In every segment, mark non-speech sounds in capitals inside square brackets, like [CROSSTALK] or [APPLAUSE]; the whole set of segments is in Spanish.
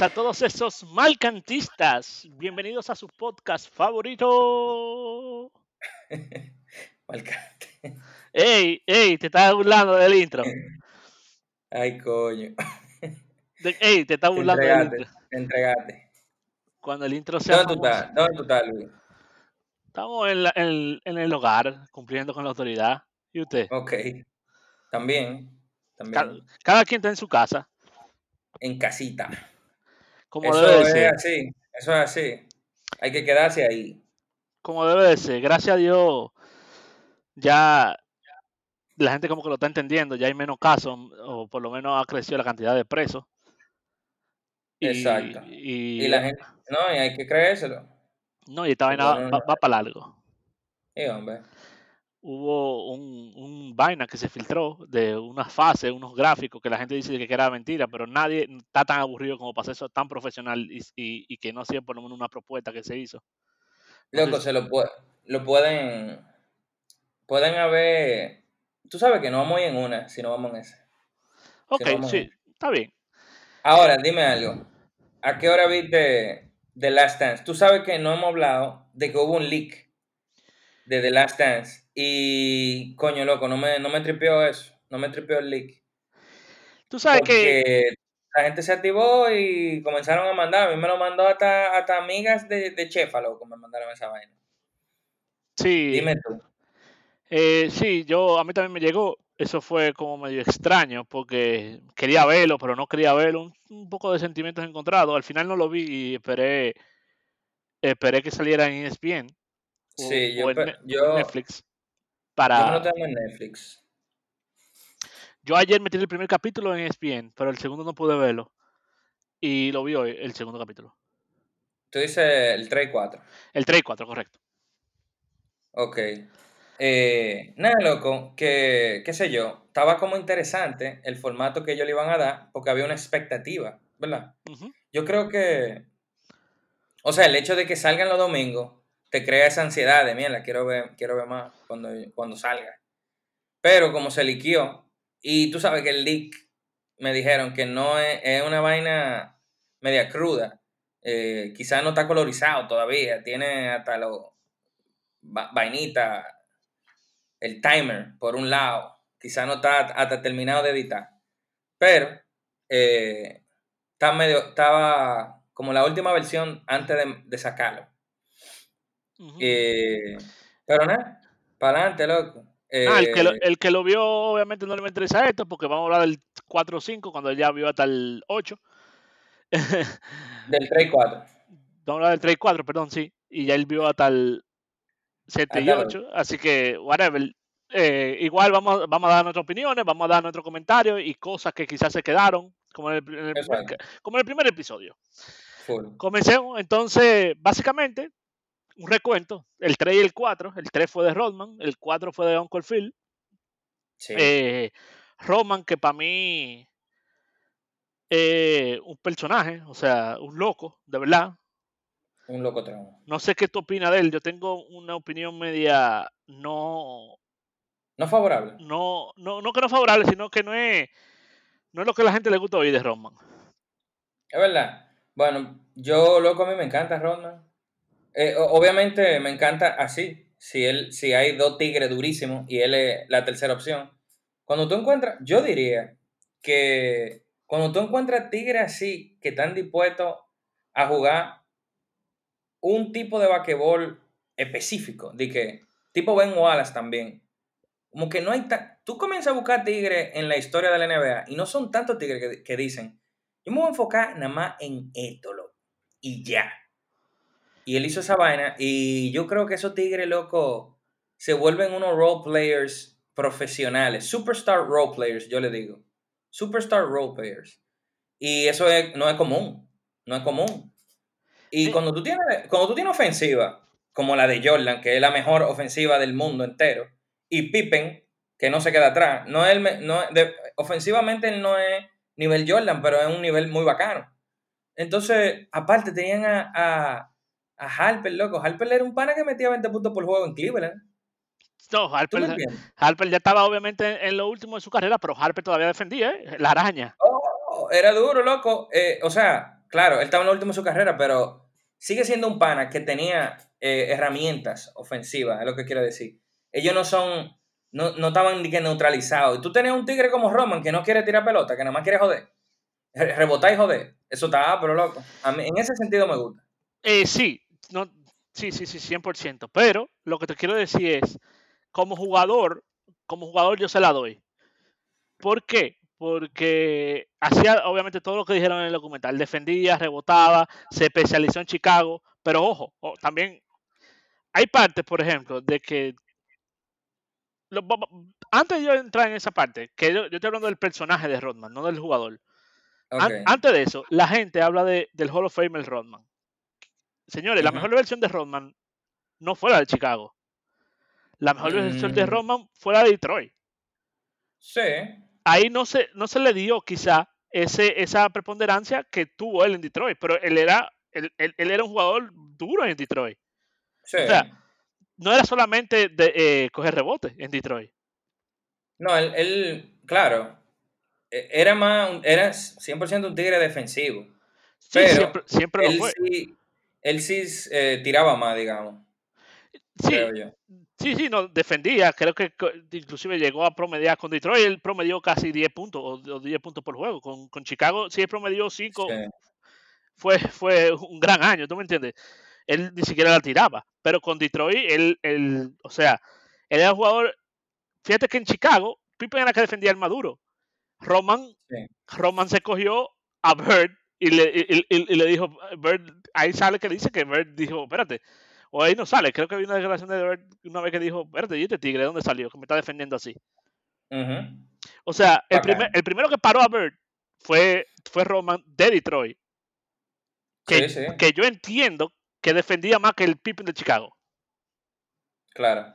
a todos esos malcantistas. Bienvenidos a su podcast favorito. [LAUGHS] Malcante. Ey, ey, te estás burlando del intro. Ay, coño. De- ey, te estás Te burlando del entregaste, intro. te entregaste. Cuando el intro sea ¿Dónde tú estás? ¿Dónde tú estás, Luis? Estamos en, la- en- en el hogar, cumpliendo con la autoridad. ¿Y usted? Ok. También, también. Cada, quien está en su casa, En casita. Como Eso debe de es así, eso es así. Hay que quedarse ahí. Como debe de ser. Gracias a Dios, ya la gente como que lo está entendiendo, ya hay menos casos, o por lo menos ha crecido la cantidad de presos. Y, Exacto. Y, Y la gente, no, y hay que creérselo. No, y esta vaina bueno, va, va para largo. Y hombre, Hubo un, un vaina que se filtró de unas fases, unos gráficos que la gente dice que era mentira, pero nadie está tan aburrido como para eso tan profesional y, y- y que no sea por lo menos una propuesta que se hizo. Loco, si- se lo, puede, lo pueden, pueden haber, tú sabes que no vamos en una, si no vamos en esa. Ok, vamos sí, en- está bien. Ahora, dime algo. ¿A qué hora viste The Last Dance? Tú sabes que no hemos hablado de que hubo un leak de The Last Dance. Y, coño, loco, no me, no me tripeó eso. No me tripeó el leak. Tú sabes que la gente se activó y comenzaron a mandar. A mí me lo mandó hasta, hasta amigas de, de Chefa, loco, me mandaron esa vaina. sí, Dime tú. eh, sí, yo a mí también me llegó. Eso fue como medio extraño porque quería verlo, pero no quería verlo. Un, un poco de sentimientos encontrados. Al final no lo vi y esperé, esperé que saliera en ESPN o, Sí, yo, o en yo, Netflix. Yo me Para, lo tengo en Netflix. Yo ayer metí el primer capítulo en ESPN, pero el segundo no pude verlo. Y lo vi hoy, el segundo capítulo. Tú dices el 3 y 4. El 3 y 4, correcto. Ok. Eh, nada, loco, que, qué sé yo, estaba como interesante el formato que ellos le iban a dar, porque había una expectativa, ¿verdad? Yo creo que, o sea, el hecho de que salgan los domingos te crea esa ansiedad de, mierda, quiero ver, quiero ver más cuando, cuando salga. Pero como se liqueó, y tú sabes que el leak me dijeron que no es, es una vaina media cruda, eh, quizás no está colorizado todavía, tiene hasta va- vainita, el timer por un lado, quizás no está hasta terminado de editar, pero eh, está medio, estaba como la última versión antes de, de sacarlo. Ujú. Eh, pero nada, para adelante, loco. Ah, el, que lo, Eh, el que lo vio obviamente no le va a interesar esto porque vamos a hablar del 4 o 5 cuando él ya vio hasta el 8. del 3 y 4. [LAUGHS] Vamos a hablar del 3 y 4, perdón, sí. Y ya él vio hasta el 7 y Hasta el 8. Así que, whatever. Eh, igual vamos, vamos a dar nuestras opiniones, vamos a dar nuestros comentarios y cosas que quizás se quedaron, como en el, en el como en el primer episodio. Full. Comencemos, entonces, básicamente, un recuento. El 3 y el 4. El 3 fue de Rodman, el 4 fue de Uncle Phil. Sí. Eh, Rodman, que para mí eh, un personaje, o sea, un loco, de verdad. un loco tramo. No sé qué tú opinas de él. Yo tengo una opinión media no, No favorable. no, no, no que no favorable, sino que no es, no es lo que a la gente le gusta oír de Rodman. Es verdad. Bueno, yo, loco, a mí me encanta Rodman. Eh, obviamente me encanta así. Si, él, si hay dos tigres durísimos y él es la tercera opción. Cuando tú encuentras, yo diría que cuando tú encuentras tigres así que están dispuestos a jugar un tipo de basquetbol específico, de que tipo Ben Wallace también, como que no hay ta- tú comienzas a buscar tigres en la historia de la NBA y no son tantos tigres que, dicen, yo me voy a enfocar nada más en esto, y ya. Y él hizo esa vaina y yo creo que esos tigres, loco, se vuelven unos role players profesionales, superstar role players, yo le digo. Superstar role players. Y eso no es común, no es común. Y cuando, tú tienes, cuando tú tienes ofensiva, como la de Jordan, que es la mejor ofensiva del mundo entero, y Pippen, que no se queda atrás, no es no, ofensivamente no es nivel Jordan, pero es un nivel muy bacano. Entonces, aparte, tenían a, a, a Harper, loco. Harper era un pana que metía 20 puntos por juego en Cleveland. No, Harper, ya estaba obviamente en, lo último de su carrera, pero Harper todavía defendía, ¿eh? la araña. Oh, era duro, loco. Eh, o sea, claro, él estaba en lo último de su carrera, pero sigue siendo un pana que tenía eh, herramientas ofensivas, es lo que quiero decir. Ellos no son, no, no estaban ni que neutralizados. Y tú tenías un tigre como Roman que no quiere tirar pelota, que nada más quiere joder. Rebotar y joder. Eso está, pero loco. A mí, en ese sentido me gusta. Eh, sí, no, sí, sí, sí, 100%. Pero lo que te quiero decir es, como jugador, como jugador yo se la doy. ¿Por qué? Porque hacía obviamente todo lo que dijeron en el documental. Defendía, rebotaba, se especializó en Chicago. Pero ojo, también hay partes, por ejemplo, de que antes de yo entrar en esa parte, que yo, estoy hablando del personaje de Rodman, no del jugador. antes de eso, la gente habla de, del Hall of Fame el Rodman. Señores, la mejor versión de Rodman no fue la de Chicago. La mejor versión de mm. Rodman fue la de Detroit. Sí. Ahí no se, no se le dio quizá ese, esa preponderancia que tuvo él en Detroit, pero él era, él, era un jugador duro en Detroit. Sí. O sea, no era solamente de eh, coger rebote en Detroit. No, él, claro, e, era más, era 100% un tigre defensivo. Sí, pero siempre, lo él fue. Sí, él sí eh, tiraba más, digamos. Sí, sí, sí, no, defendía. Creo que inclusive llegó a promediar con Detroit. Él promedió casi 10 puntos o 10 puntos por juego. Con, con Chicago, sí, él promedió 5. Fue, fue un gran año, ¿tú me entiendes? Él ni siquiera la tiraba. Pero con Detroit, él, él o sea, él era un jugador. Fíjate que en Chicago, Pippen era que defendía el Maduro. Roman, Roman se cogió a Bird y le, y, le dijo, Bird, ahí sale que dice que Bird dijo, espérate, o ahí no sale, creo que había una declaración de Bird una vez que dijo, espérate, ¿y este tigre de dónde salió? Que me está defendiendo así. O sea, el, primer, el primero que paró a Bird fue, fue Roman de Detroit. Que, que yo entiendo que defendía más que el Pippen de Chicago. Claro.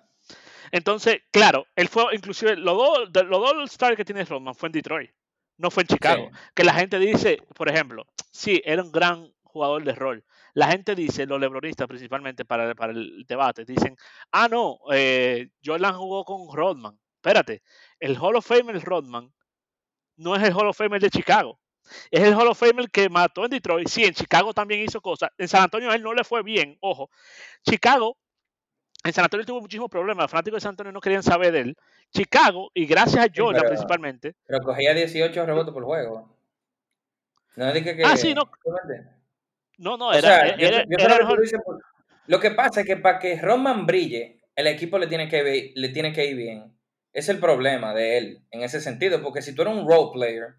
Entonces, claro, él fue, inclusive, los dos, los dos stars que tiene Roman fue en Detroit, no fue en Chicago. Que la gente dice, por ejemplo, sí, era un gran jugador de rol. La gente dice, los lebronistas principalmente para, para el debate, dicen, ah, no, eh, Jordan jugó con Rodman. Espérate, el Hall of Fame, el Rodman, no es el Hall of Fame de Chicago. Es el Hall of Fame que mató en Detroit. Sí, en Chicago también hizo cosas. En San Antonio a él no le fue bien, ojo. Chicago, en San Antonio tuvo muchísimos problemas. Los fanáticos de San Antonio no querían saber de él. Chicago, y gracias a Jordan principalmente. Pero cogía 18 rebotes por juego. No dije que. Ah, sí, no. No, no, era. Lo que pasa es que para que Roman brille, el equipo le tiene, que, le tiene que ir bien. Es el problema de él en ese sentido, porque si tú eres un role player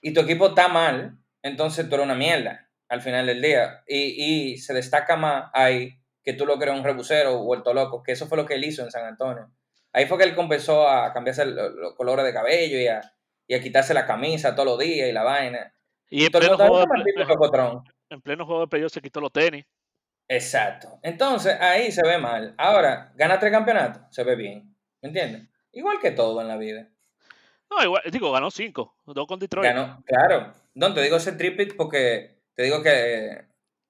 y tu equipo está mal, entonces tú eres una mierda al final del día. Y, y se destaca más ahí que tú lo crees un rebusero vuelto loco, que eso fue lo que él hizo en San Antonio. Ahí fue que él comenzó a cambiarse los colores de cabello y a, y a, quitarse la camisa todos los días y la vaina. Y en pleno, juego de, en pleno juego de playoff se quitó los tenis. Exacto. Entonces ahí se ve mal. Ahora, gana tres campeonatos, se ve bien. ¿Me entiendes? Igual que todo en la vida. No, igual, digo, ganó cinco, dos con Detroit. Ganó, claro. No, te digo ese tripit porque te digo que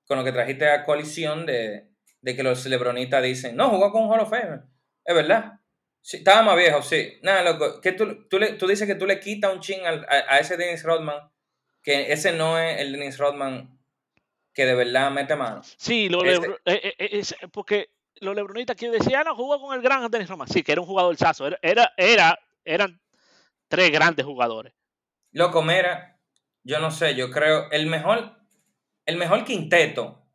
con lo que trajiste a colisión de, de que los lebronistas dicen, no, jugó con un Hall of Fame. Es verdad. Sí, estaba más viejo, sí. Nada, loco. Que tú, tú, le, tú dices que tú le quitas un ching a, a, ese Dennis Rodman, que ese no es el Dennis Rodman que de verdad mete mano. Sí, lo eh, eh, eh, porque los lebronistas que decían, ah, no, jugó con el gran Dennis Rodman. Sí, que era un jugador sazo. Era, era, era, eran tres grandes jugadores. Loco, mira, yo no sé, yo creo, el mejor, el mejor quinteto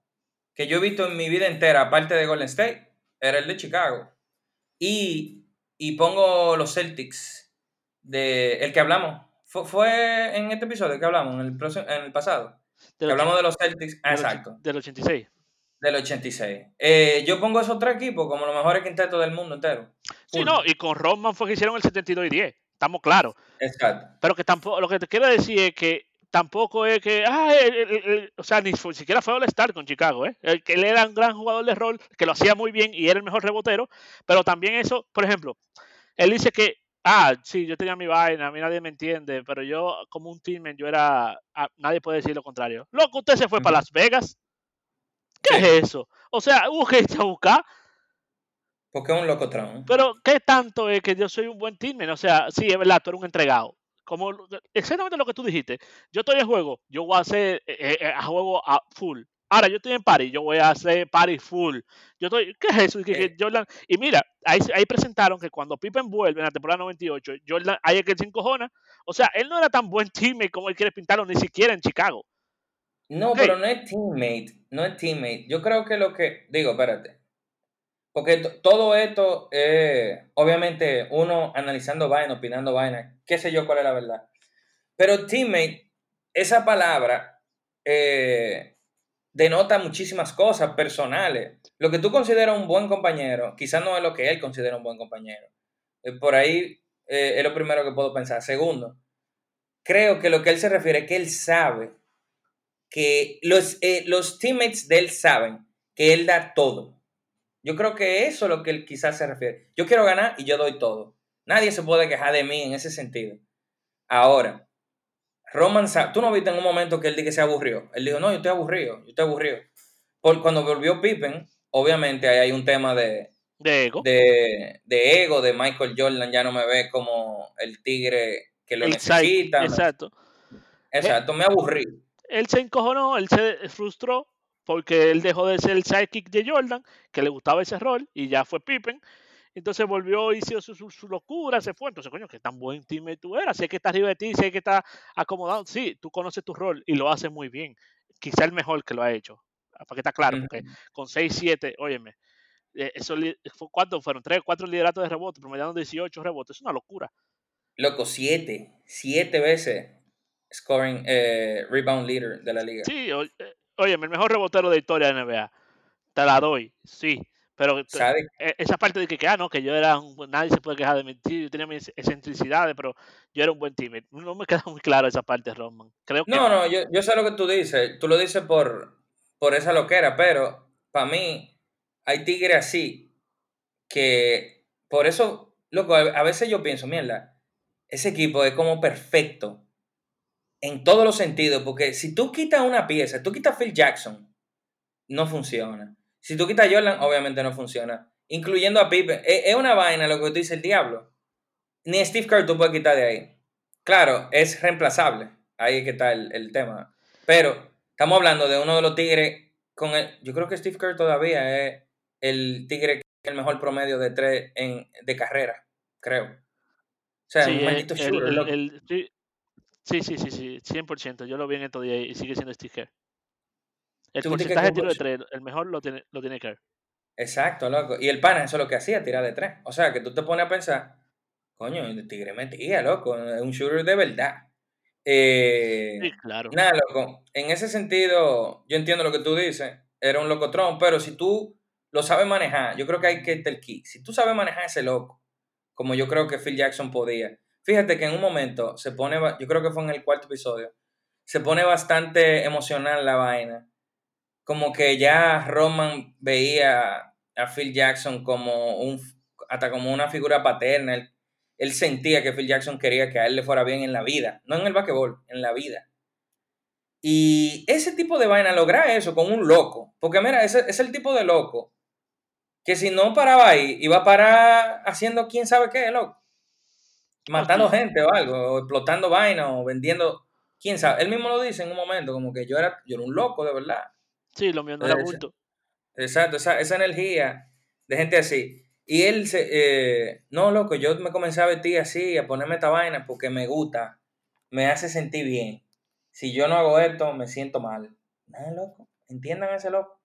que yo he visto en mi vida entera, aparte de Golden State, era el de Chicago. Y, y pongo los Celtics de el que hablamos. Fue, fue en este episodio que hablamos, en el, próximo- en el pasado. Que hablamos de los Celtics. Ah, del exacto. Del 86. Del 86. Eh, yo pongo esos tres equipos como los mejores quintetos del mundo entero. Sí, no, y con Rodman fue que hicieron el 72 y 10. Estamos claros. Exacto. Pero que tampoco, lo que te quiero decir es que tampoco es que, ah, el- el- el- o sea, ni siquiera fue All-Star con Chicago, ¿eh? Que él era un gran jugador de rol, que lo hacía muy bien y era el mejor rebotero, pero también eso, por ejemplo, él dice que, ah, sí, yo tenía mi vaina, a mí nadie me entiende, pero yo como un teammate, yo era, ah, nadie puede decir lo contrario. Loco, usted se fue para. Las Vegas. ¿Qué Sí. es eso? O sea, hubo que irse a buscar, Porque es un locotrón. pero ¿qué tanto es que yo soy un buen teammate? O sea, sí, es verdad, tú eres un entregado. Como exactamente lo que tú dijiste. Yo estoy en juego, yo voy a hacer eh, eh, a juego a full. Ahora yo estoy en party, yo voy a hacer party full. Yo estoy, ¿qué es eso? Eh. Jordan- y mira, ahí, ahí presentaron que cuando Pippen vuelve en la temporada 98, Jordan, ahí es que se encojona. O sea, él no era tan buen teammate como él quiere pintarlo, ni siquiera en Chicago. No, pero no es teammate. No es teammate. Yo creo que lo que. Digo, espérate. Porque to- todo esto, eh, obviamente, uno analizando vaina, opinando vaina, qué sé yo cuál es la verdad. Pero teammate, esa palabra eh, denota muchísimas cosas personales. Lo que tú consideras un buen compañero, quizás no es lo que él considera un buen compañero. Eh, por ahí eh, es lo primero que puedo pensar. Segundo, creo que lo que él se refiere es que él sabe que los, los teammates de él saben que él da todo. Yo creo que eso es lo que él quizás se refiere. Yo quiero ganar y yo doy todo. Nadie se puede quejar de mí en ese sentido. Ahora, Roman, tú no viste en un momento que él dijo que se aburrió. Él dijo, no, yo estoy aburrido, yo estoy aburrido. Por, cuando volvió Pippen, obviamente ahí hay un tema de, De ego. de, de ego, de Michael Jordan ya no me ve como el tigre que lo el necesita. Exacto. Exacto, me aburrí. él se encojonó, él se frustró porque él dejó de ser el sidekick de Jordan, que le gustaba ese rol, y ya fue Pippen. Entonces volvió, hizo su, su, su locura, se fue. Entonces, coño, que tan buen team tú eras. Si es que está arriba de ti, si es que está acomodado. Sí, tú conoces tu rol y lo haces muy bien. Quizá el mejor que lo ha hecho. Para que está claro, porque con 6-7, óyeme, eh, eso, ¿cuántos fueron? 3, 4 lideratos de rebote, promediando 18 rebotes. Es una locura. Loco, siete. Siete veces scoring eh, rebound leader de la liga. Sí, o- óyeme, el mejor rebotero de historia de NBA. Te la doy, sí. Pero e- esa parte de que, que, ah, no, que yo era un, nadie se puede quejar de sí, yo tenía mis excentricidades, pero yo era un buen teammate. No me [LAUGHS] queda muy claro esa parte, Roman. Creo que No, no, yo, yo sé lo que tú dices. Tú lo dices por, por esa loquera, pero para mí hay tigres así que por eso, loco, a veces yo pienso, mierda, ese equipo es como perfecto en todos los sentidos, porque si tú quitas una pieza, tú quitas Phil Jackson, no funciona. Si tú quitas a Jordan, obviamente no funciona. Incluyendo a Pippen. Es, una vaina lo que tú dices el diablo. Ni Steve Kerr tú puedes quitar de ahí. Claro, es reemplazable. Ahí es que está el, el tema. Pero estamos hablando de uno de los tigres con el. Yo creo que Steve Kerr todavía es el tigre que es el mejor promedio de tres en, de carrera, creo. O sea, sí, un maldito shooter. el- sí, sí, sí, sí, sí, 100%. Yo lo vi en estos días y sigue siendo Steve Kerr. El ¿Tú viste que porcentaje de tiro de tres, el mejor lo tiene, lo tiene Kerr. Exacto, loco. Y el pana, eso es lo que hacía, tirar de tres. O sea, que tú te pones a pensar, coño, el tigre metía, loco, es un shooter de verdad. Eh, Sí, claro. Nada, loco. En ese sentido, yo entiendo lo que tú dices. Era un locotrón, pero si tú lo sabes manejar, yo creo que hay que estar el key. Si tú sabes manejar ese loco, como yo creo que Phil Jackson podía. Fíjate que en un momento se pone, yo creo que fue en el cuarto episodio, se pone bastante emocional la vaina. Como que ya Roman veía a Phil Jackson como un, hasta como una figura paterna. Él, él sentía que Phil Jackson quería que a él le fuera bien en la vida, no en el basquetbol, en la vida. Y ese tipo de vaina, lograr eso con un loco, porque mira, ese es el tipo de loco que si no paraba ahí, iba a parar haciendo quién sabe qué, loco. Matando gente o algo, o explotando vaina, o vendiendo, quién sabe. Él mismo lo dice en un momento, como que yo era, yo era un loco de verdad. Sí, lo mío no era bulto. Exacto, esa, esa energía de gente así. Y él se, eh, no, loco, yo me comencé a vestir así, a ponerme esta vaina porque me gusta, me hace sentir bien. Si yo no hago esto, me siento mal. Nada, loco, entiendan a ese loco.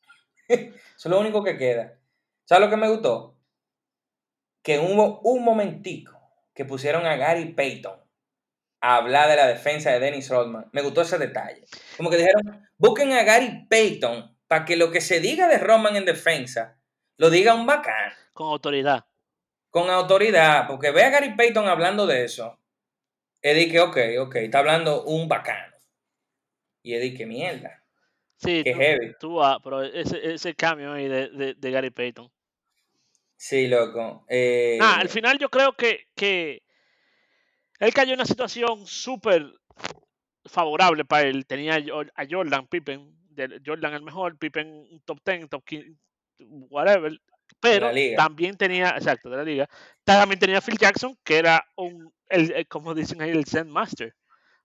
[LAUGHS] Eso es lo único que queda. ¿Sabes lo que me gustó? Que hubo un momentico que que pusieron a Gary Payton a hablar de la defensa de Dennis Rodman. Me gustó ese detalle. Como que dijeron, busquen a Gary Payton para que lo que se diga de Rodman en defensa lo diga un bacán. Con autoridad. Con autoridad, porque ve a Gary Payton hablando de eso. Eddie que, ok, ok, está hablando un bacano. Y Eddie que mierda. Sí, tú, heavy. tú vas, pero ese, ese cambio ahí de, de, de Gary Payton. Sí, loco. Eh, Ah, al final yo creo que, que él cayó en una situación súper favorable para él. Tenía a Jor- a Jordan, Pippen, Jordan el mejor, Pippen un top 10, top 15, whatever. Pero también tenía, exacto, de la liga. También tenía a Phil Jackson, que era un, el, el- como dicen ahí, el Zen Master.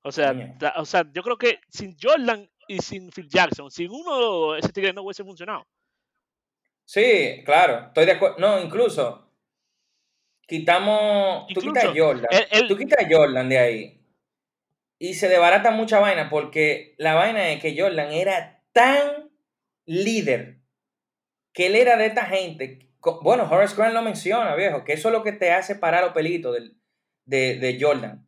O sea, ta- o sea, yo creo que sin Jordan y sin Phil Jackson, sin uno ese tigre no hubiese funcionado. Sí, claro, estoy de acuerdo. No, incluso quitamos. tú quitas a Jordan. Tú quitas a Jordan de ahí. Y se desbarata mucha vaina porque la vaina es que Jordan era tan líder que él era de esta gente. Bueno, Horace Grant lo menciona, viejo, que eso es lo que te hace parar los pelitos de, de Jordan.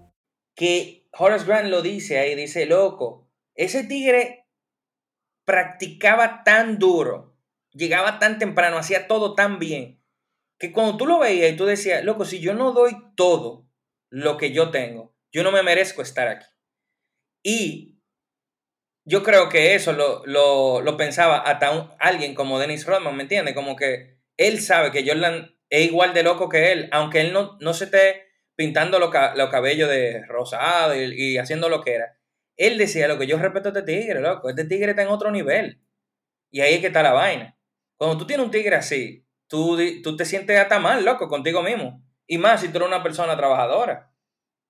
que Horace Grant lo dice ahí, dice, loco, ese tigre practicaba tan duro, llegaba tan temprano, hacía todo tan bien, que cuando tú lo veías y tú decías, loco, si yo no doy todo lo que yo tengo, yo no me merezco estar aquí. Y yo creo que eso lo, lo, pensaba hasta un- alguien como Dennis Rodman, ¿me entiendes? Como que él sabe que Jordan es igual de loco que él, aunque él no, no se esté pintando los los cabellos de rosado y, y haciendo lo que era. Él decía, lo que yo respeto a este tigre, loco, este tigre está en otro nivel. Y ahí es que está la vaina. Cuando tú tienes un tigre así, tú, tú te sientes hasta mal, loco, contigo mismo. Y más si tú eres una persona trabajadora,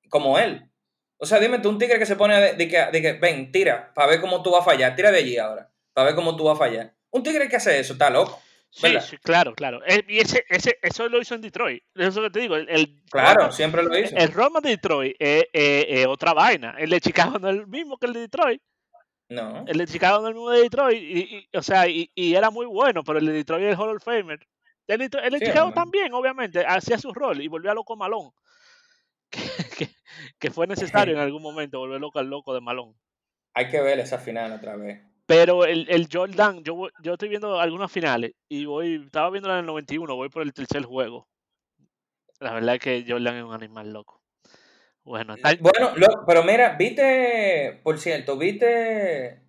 como él. O sea, dime tú, un tigre que se pone de, de que, de que, ven, tira, para ver cómo tú vas a fallar, tira de allí ahora, para ver cómo tú vas a fallar. Un tigre que hace eso, está loco. Sí, ¿verdad? sí, claro, claro. Eh, y ese, ese, eso lo hizo en Detroit. Eso es lo que te digo. El, el Claro, siempre lo hizo. el Roma de Detroit es, es- es otra vaina. El de Chicago no es el mismo que el de Detroit. No. El de Chicago no es el mismo de Detroit. Y, y- o sea, y, y era muy bueno, pero el de Detroit es el Hall of Famer. El de, el de Sí, Chicago hombre. también, obviamente, hacía su rol y volvió a loco Malón. [LAUGHS] Que, que, que fue necesario [LAUGHS] en algún momento volver loco al loco de Malón. Hay que ver esa final otra vez. Pero el, el Jordan, yo, yo estoy viendo algunas finales y voy, estaba viendo en el 91, voy por el tercer juego. La verdad es que Jordan es un animal loco. Bueno, Bueno, pero mira, viste, por cierto, viste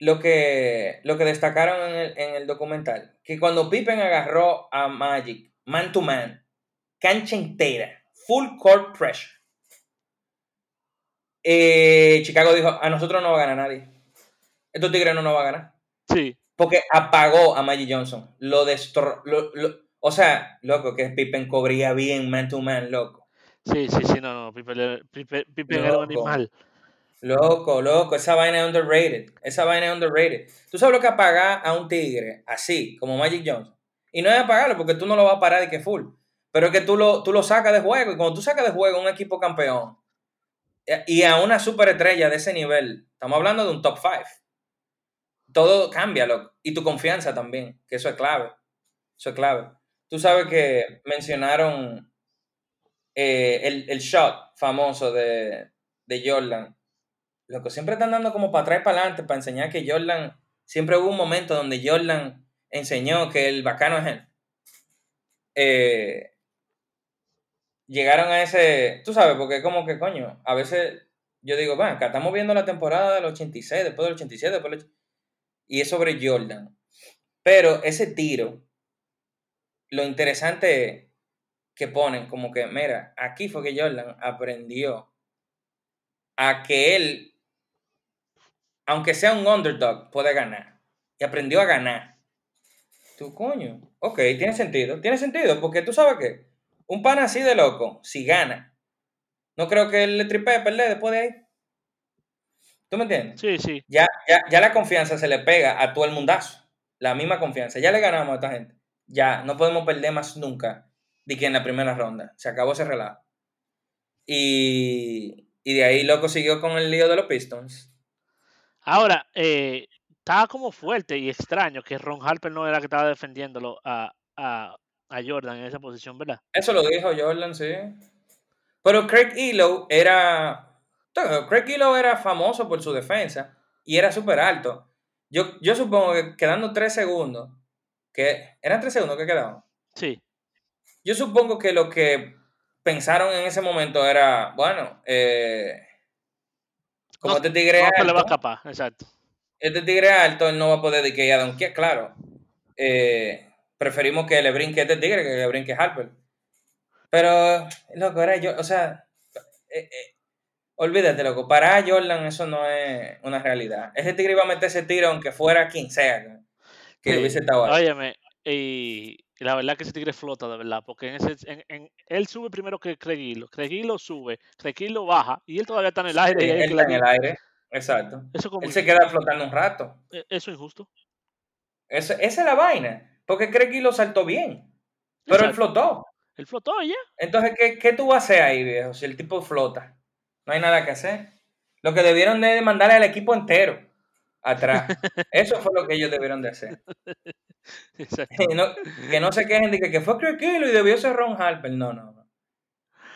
lo que, lo que destacaron en el, en el documental. Que cuando Pippen agarró a Magic, man to man, cancha entera, full court pressure. eh, Chicago dijo, a nosotros no va a ganar nadie. Estos tigres no nos va a ganar. sí, Porque apagó a Magic Johnson. Lo destrozó. o sea, loco, que Pippen cobría bien man to man, loco. sí, sí, sí, no, no, Pippen, Pippen- Pippen era un animal. Loco, loco, esa vaina es underrated. Esa vaina es underrated. Tú sabes lo que apagar a un tigre así, como Magic Johnson. Y no es apagarlo porque tú no lo vas a parar de que full. Pero es que tú lo, tú lo sacas de juego. Y cuando tú sacas de juego a un equipo campeón eh, y a una superestrella de ese nivel, estamos hablando de un top 5. Todo cambia. Y tu confianza también, que eso es clave. Eso es clave. Tú sabes que mencionaron eh, el, el shot famoso de, de Jordan. Lo que siempre están dando como para atrás y para adelante para enseñar que Jordan. Siempre hubo un momento donde Jordan enseñó que el bacano es él. Eh, llegaron a ese, tú sabes, porque como que coño, a veces yo digo, bueno, acá estamos viendo la temporada del 86, después del 87, después del... y es sobre Jordan. Pero ese tiro, lo interesante es que ponen como que, mira, aquí fue que Jordan aprendió a que él, aunque sea un underdog, puede ganar. Y aprendió a ganar. Tú, coño, ok, tiene sentido. Tiene sentido, porque tú sabes que un pan así de loco, si gana, no creo que él le tripee perder después de ahí. ¿Tú me entiendes? Sí, sí. Ya, ya, ya la confianza se le pega a todo el mundazo. La misma confianza. Ya le ganamos a esta gente. Ya, no podemos perder más nunca de que en la primera ronda. Se acabó ese relajo. Y, y de ahí, loco, siguió con el lío de los Pistons. Ahora, eh, estaba como fuerte y extraño que Ron Harper no era que estaba defendiéndolo a, a, a Jordan en esa posición, ¿verdad? Eso lo dijo Jordan, sí. Pero Craig Elo era. Craig Elo era famoso por su defensa y era súper alto. Yo, yo supongo que quedando tres segundos, que eran tres segundos que quedaban. Sí. Yo supongo que lo que pensaron en ese momento era, bueno, eh, como No- este tigre No se le va a alto, escapar, exacto. este tigre alto, él no va a poder de que ya claro. Eh, preferimos que le brinque este tigre que le brinque Harper. Pero, loco, era yo, o sea, eh, eh, olvídate, loco, para Jordan eso no es una realidad. Ese tigre iba a meter ese tiro aunque fuera quien sea que, que Sí. hubiese estado ahí. Óyeme, y, la verdad que ese tigre flota, de verdad, porque en ese, en, en- él sube primero que Craig Hilo sube, Craig Hilo baja, y él todavía está en el aire. Sí, y él está en el aire, exacto. Eso como Él se queda flotando un rato. E- Eso es injusto. Eso- esa es la vaina. Porque Craig lo saltó bien. Pero él flotó. Él flotó ya. Entonces, ¿qué, ¿qué tú vas a hacer ahí, viejo? Si el tipo flota. No hay nada que hacer. Lo que debieron de mandarle al equipo entero atrás. [LAUGHS] Eso fue lo que ellos debieron de hacer. [LAUGHS] No- que no se quejen de que, que fue Craig Kilo y debió ser Ron Harper. No, no, no.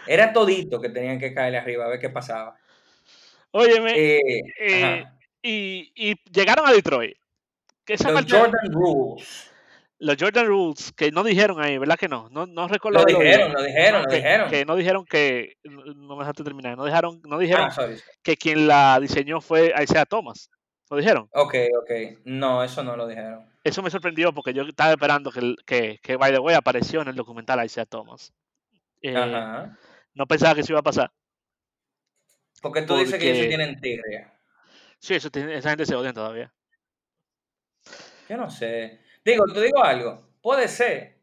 Era todito que tenían que caerle arriba a ver qué pasaba. Óyeme, Eh, eh, y, y llegaron a Detroit. Que esa Los Jordan Rules. Los Jordan Rules, que no dijeron ahí, ¿verdad que no? No, no recuerdo. Lo dijeron, lo dijeron, lo que, dijeron. que no dijeron que. No me dejaste terminar. No, dejaron, no dijeron Ah, que quien la diseñó fue Isaiah Thomas. ¿Lo dijeron? Ok, ok. No, eso no lo dijeron. Eso me sorprendió porque yo estaba esperando que, que, que by the way, apareció en el documental Isaiah Thomas. Eh, Ajá. no pensaba que eso iba a pasar. Porque tú dices que ellos tienen tigre. Sí, eso, tiene- esa gente se odian todavía. Yo no sé. Digo, te digo algo. Puede ser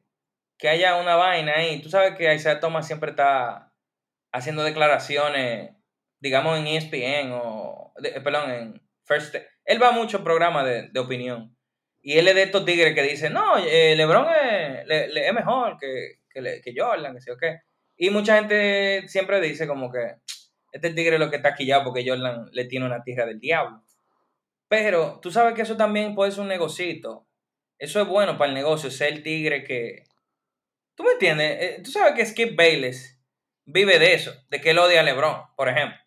que haya una vaina ahí. Tú sabes que Isaiah Thomas siempre está haciendo declaraciones, digamos en ESPN o, eh, perdón, en First. Él va a muchos programas de, de opinión. Y él es de estos tigres que dicen, no, eh, LeBron es, le- es mejor que, que, Jordan, que sé yo qué. Y mucha gente siempre dice como que este tigre es lo que está quillado porque Jordan le tiene una tierra del diablo. Pero tú sabes que eso también puede ser un negocito. Eso es bueno para el negocio, ser el tigre que... ¿Tú me entiendes? Eh, tú sabes que Skip Bayless vive de eso, de que él odia a LeBron, por ejemplo.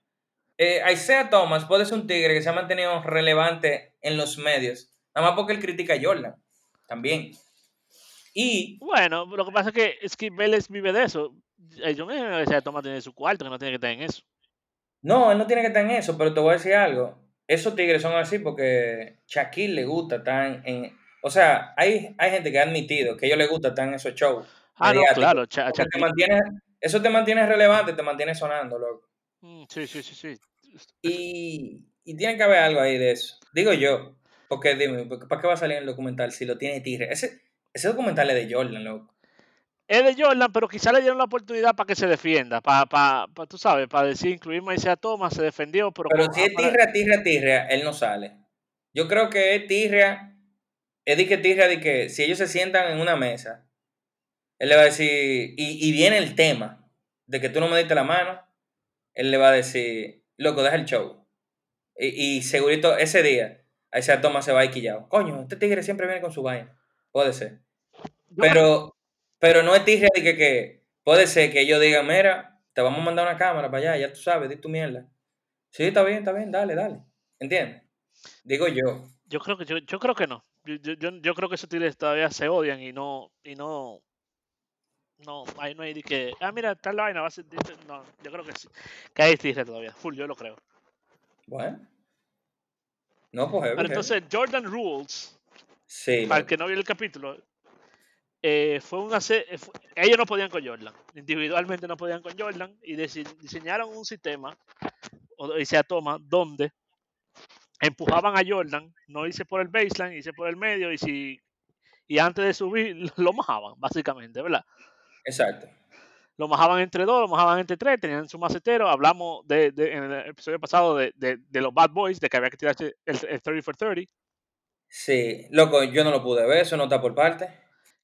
Eh, Isaiah Thomas puede ser un tigre que se ha mantenido relevante en los medios, nada más porque él critica a Jordan, también. Y Bueno, lo que pasa es que Skip Bayless vive de eso. Eh, Yo me imagino que Isaiah Thomas tiene su cuarto, que no tiene que estar en eso. No, él no tiene que estar en eso, pero te voy a decir algo. Esos tigres son así porque Shaquille le gusta estar en... O sea, hay, hay gente que ha admitido que a ellos les gusta estar en esos shows. Ah, no, claro. Cha- te mantiene, eso te mantiene relevante, te mantiene sonando, loco. Mm, Sí, sí, sí, sí. Y, y tiene que haber algo ahí de eso. Digo yo, porque dime, ¿para qué va a salir el documental si lo tiene tigre? Ese, ese documental es de Jordan, loco. Es de Jordan, pero quizá le dieron la oportunidad para que se defienda. Para, para, para, tú sabes, para decir, incluirme a Isaiah Thomas, se defendió, pero... Pero si es tirria, tirria, tirria, él no sale. Yo creo que es tirria, es de que tirria de que si ellos se sientan en una mesa, él le va a decir, y, y viene el tema de que tú no me diste la mano, él le va a decir, loco, deja el show. Y, y segurito ese día, a ese Thomas se va a ir quillado. Coño, este tigre siempre viene con su vaina. Puede ser. Pero, pero no es tirria de que, que puede ser que ellos digan, mira, te vamos a mandar una cámara para allá, ya tú sabes, di tu mierda. Sí, está bien, está bien, dale, dale. ¿Entiendes? Digo yo. Yo creo que yo, yo creo que no. Yo, yo, yo- creo que esos tigres todavía se odian y no y no No, ahí no hay de que. Ah, mira, la vaina. Va a ser, no, yo creo que sí. Que hay tigre todavía. Full, yo lo creo. Bueno. No, pues. Pero entonces, Jordan Rules. Sí. Para el que no vio el capítulo. Eh, fue una eh, ellos no podían con Jordan, individualmente no podían con Jordan y diseñaron un sistema, o sea, toma, donde empujaban a Jordan, no hice por el baseline, hice por el medio y si y antes de subir [LAUGHS] lo mojaban, básicamente, ¿verdad? Exacto. Lo mojaban entre dos, lo mojaban entre tres, tenían su macetero. Hablamos de, en el episodio pasado de, de, los Bad Boys, de que había que tirarse el, el 30 for 30. Sí, loco, yo no lo pude ver, eso no está por parte.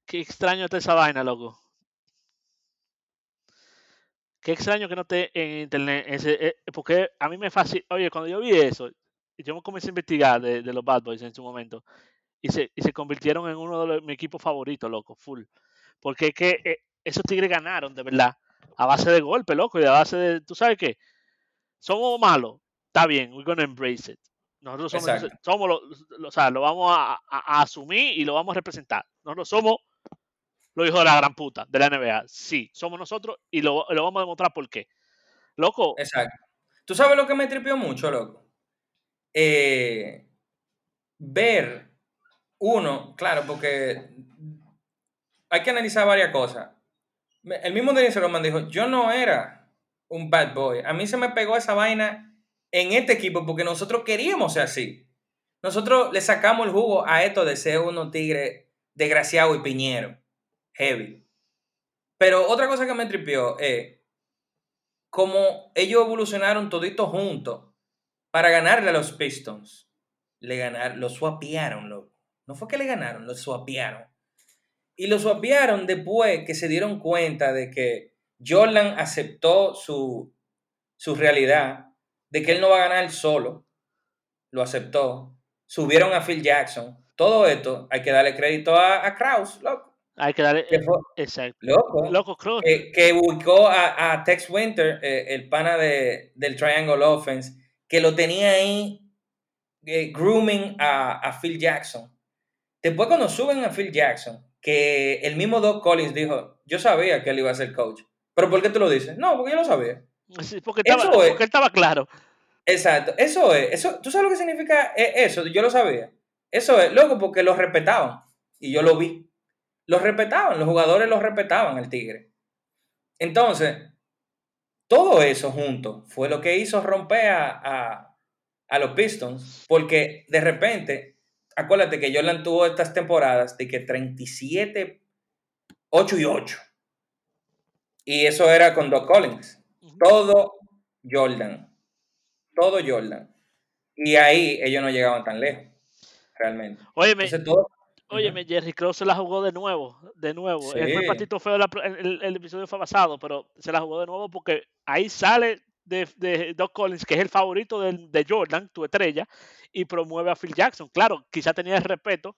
Qué extraño está esa vaina, loco. Qué extraño que no esté en internet. Ese, eh, porque a mí me fascina. Oye, cuando yo vi eso, yo me comencé a investigar de, los Bad Boys en su momento. Y se, y se convirtieron en uno de mis equipos favoritos, loco, full. Porque es que eh, esos tigres ganaron, de verdad. A base de golpe, loco. Y a base de. ¿Tú sabes qué? Somos malos. Está bien, we're gonna embrace it. Nosotros somos, somos lo, o sea, lo vamos a, a, asumir y lo vamos a representar. Nosotros somos los hijos de la gran puta de la NBA. Sí, somos nosotros y lo, lo vamos a demostrar por qué. Loco. Exacto. ¿Tú sabes lo que me tripió mucho, loco? Eh, ver uno, claro, porque hay que analizar varias cosas. El mismo Denis Roman dijo, yo no era un bad boy. A mí se me pegó esa vaina en este equipo porque nosotros queríamos ser así. Nosotros le sacamos el jugo a esto de ser unos tigre desgraciado y piñero. Heavy. Pero otra cosa que me tripió es como ellos evolucionaron toditos juntos para ganarle a los Pistons. Le ganaron, lo swapearon, loco. No fue que le ganaron, lo swapearon. Y lo swapearon después que se dieron cuenta de que Jordan aceptó su, su realidad de que él no va a ganar solo, lo aceptó, subieron a Phil Jackson, todo esto hay que darle crédito a, a Kraus, loco. Hay que darle, exacto. Loco, loco Que, que ubicó a, Tex Winter, eh, el pana de, del Triangle Offense, que lo tenía ahí eh, grooming a, a Phil Jackson. Después cuando suben a Phil Jackson, que el mismo Doc Collins dijo, yo sabía que él iba a ser coach. ¿Pero por qué tú lo dices? No, porque yo lo sabía porque, estaba, porque él estaba claro. Exacto, eso es, eso, ¿tú sabes lo que significa e, eso? Yo lo sabía. Eso es, loco, porque lo respetaban. Y yo lo vi. Los respetaban, los jugadores los respetaban al Tigre. Entonces, todo eso junto fue lo que hizo romper a, a, los Pistons, porque de repente, acuérdate que Jordan tuvo estas temporadas de que 37, 8 y 8. Y eso era con Doc Collins. Todo Jordan. Todo Jordan. Y ahí ellos no llegaban tan lejos, realmente. Óyeme, óyeme Jerry Cross se la jugó de nuevo, de nuevo. El patito feo, el, episodio fue basado, pero se la jugó de nuevo porque ahí sale de, de Doc Collins, que es el favorito de, de, Jordan, tu estrella, y promueve a Phil Jackson. Claro, quizá tenía el respeto,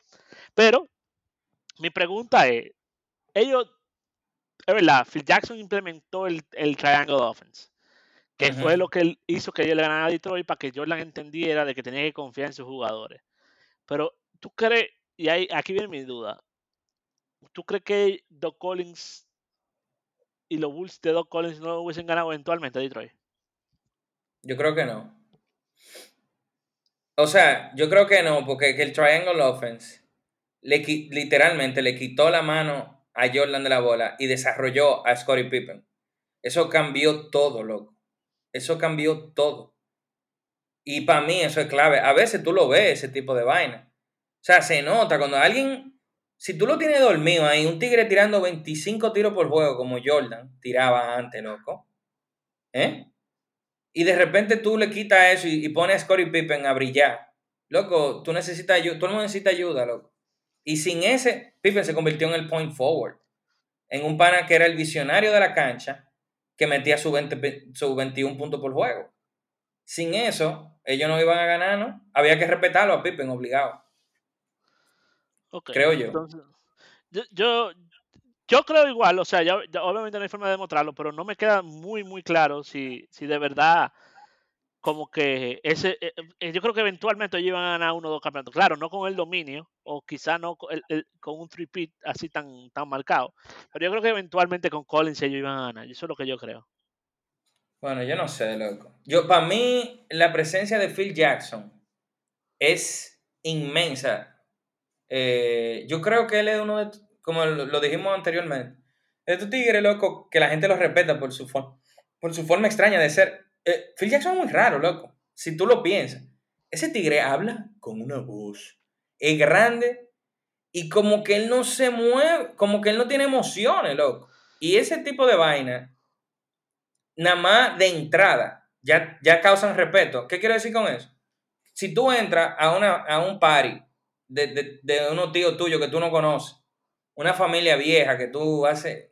pero mi pregunta es, ellos es verdad, Phil Jackson implementó el, el Triangle Offense, que fue lo que hizo que ellos le ganaran a Detroit para que Jordan entendiera de que tenía que confiar en sus jugadores. Pero tú crees, y ahí, aquí viene mi duda, ¿tú crees que Doc Collins y los Bulls de Doc Collins no hubiesen ganado eventualmente a Detroit? Yo creo que no. O sea, yo creo que no, porque el Triangle Offense le, literalmente le quitó la mano a Jordan de la bola y desarrolló a Scottie Pippen. Eso cambió todo, loco. Eso cambió todo. Y para mí eso es clave. A veces tú lo ves, ese tipo de vaina. O sea, se nota cuando alguien, si tú lo tienes dormido ahí, un tigre tirando 25 tiros por juego como Jordan tiraba antes, loco. ¿Eh? Y de repente tú le quitas eso y, pones a Scottie Pippen a brillar. Loco, tú necesitas ayuda, todo el mundo necesita ayuda, loco. Y sin ese, Pippen se convirtió en el point forward. En un pana que era el visionario de la cancha, que metía su, 20, su 21 puntos por juego. Sin eso, ellos no iban a ganar, ¿no? Había que respetarlo a Pippen, obligado. Creo yo. yo. yo. creo igual, o sea, obviamente no hay forma de demostrarlo, pero no me queda muy, muy claro si, si de verdad como que ese, eh, eh, yo creo que eventualmente ellos iban a ganar uno o dos campeonatos. Claro, no con el dominio, o quizá no con, el, con un three así tan, tan marcado, pero yo creo que eventualmente con Collins ellos iban a ganar. Eso es lo que yo creo. Bueno, yo no sé, loco. Yo, para mí, la presencia de Phil Jackson es inmensa. Eh, yo creo que él es uno de, como lo, dijimos anteriormente, es tu tigre, loco, que la gente lo respeta por su, por su forma extraña de ser eh, Phil Jackson es muy raro, loco. Si tú lo piensas. Ese tigre habla con una voz. Es grande y como que él no se mueve, como que él no tiene emociones, loco. Y ese tipo de vaina, nada más de entrada, ya, ya causan respeto. ¿Qué quiero decir con eso? Si tú entras a, una, a un party de, de, de unos tíos tuyos que tú no conoces, una familia vieja que tú haces,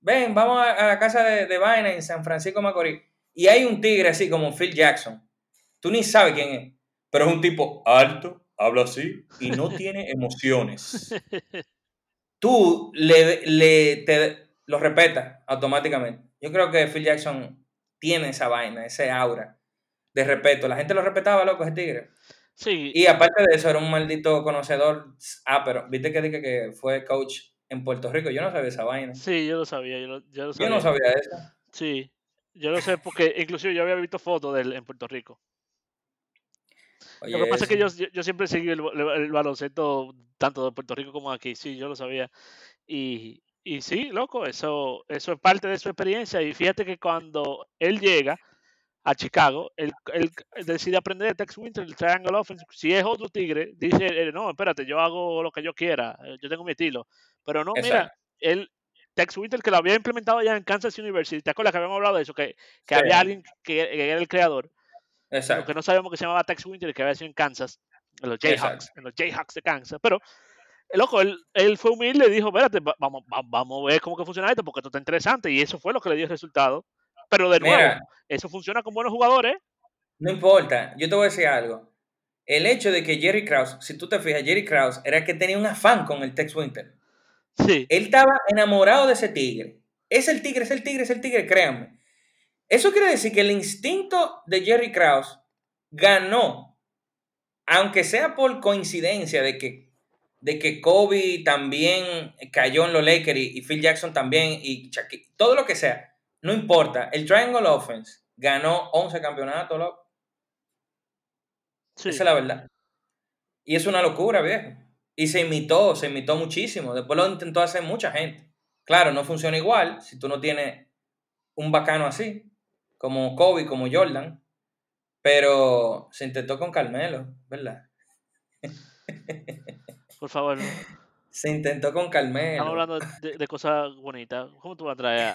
ven, vamos a, la casa de, de vaina en San Francisco Macorís y hay un tigre así como Phil Jackson. Tú ni sabes quién es, pero es un tipo alto, habla así y no [LAUGHS] tiene emociones. Tú le, le te, lo respetas automáticamente. Yo creo que Phil Jackson tiene esa vaina, ese aura de respeto. La gente lo respetaba, loco, ese tigre. Sí. Y aparte de eso, era un maldito conocedor. Ah, pero viste que dije que fue coach en Puerto Rico. Yo no sabía esa vaina. Sí, yo lo sabía. Yo, lo sabía. yo no sabía eso. Sí. Yo lo sé porque inclusive yo había visto fotos de él en Puerto Rico. lo que pasa es que yo, yo, siempre seguí el, el, baloncesto tanto de Puerto Rico como aquí, sí, yo lo sabía. Y, y sí, loco, eso, eso es parte de su experiencia. Y fíjate que cuando él llega a Chicago, él, él decide aprender el Tex Winter, el Triangle Offense. Si es otro tigre, dice, eh, no, espérate, yo hago lo que yo quiera, eh, yo tengo mi estilo. Pero no, mira, él, Tex Winter que lo había implementado ya en Kansas University. ¿Te acuerdas que habíamos hablado de eso? Que, que había alguien que, era el creador. Exacto. que no sabíamos que se llamaba Tex Winter que había sido en Kansas, en los Jayhawks, en los Jayhawks de Kansas. Pero, el loco, él, él fue humilde y dijo, espérate, vamos, vamos a ver cómo que funciona esto, porque esto está interesante. Y eso fue lo que le dio el resultado. Pero de nuevo, eso funciona con buenos jugadores. No importa, yo te voy a decir algo. El hecho de que Jerry Krause, si tú te fijas, Jerry Krause era que tenía un afán con el Tex Winter. Él estaba enamorado de ese tigre. Es el tigre, es el tigre, es el tigre, créanme. Eso quiere decir que el instinto de Jerry Krause ganó, aunque sea por coincidencia de que, de que Kobe también cayó en los Lakers y, Phil Jackson también y todo lo que sea, no importa. El Triangle Offense ganó 11 campeonatos, loco. Esa es la verdad. Y es una locura, viejo. Y se imitó, se imitó muchísimo. Después lo intentó hacer mucha gente. Claro, no funciona igual si tú no tienes un bacano así, como Kobe, como Jordan. Pero se intentó con Carmelo, ¿verdad? [LAUGHS] Por favor. Se intentó con Carmelo. Estamos hablando de, cosas bonitas. ¿Cómo tú vas a traer?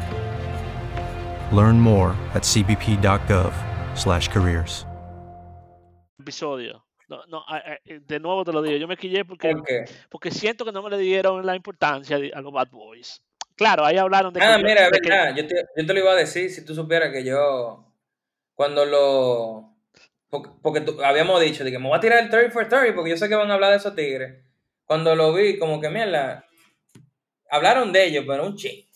Learn more at cbp.gov/careers. episodio. No, no, de nuevo te lo digo, yo me quillé porque, porque siento que no me le dieron la importancia a los Bad Boys. Claro, ahí hablaron de ah, mira, verdad, yo, te, yo te lo iba a decir si tú supieras que yo, cuando lo... Porque, habíamos dicho de que me voy a tirar el 30 for 30 porque yo sé que van a hablar de esos tigres. Cuando lo vi, como que mierda, hablaron de ellos, pero un ching.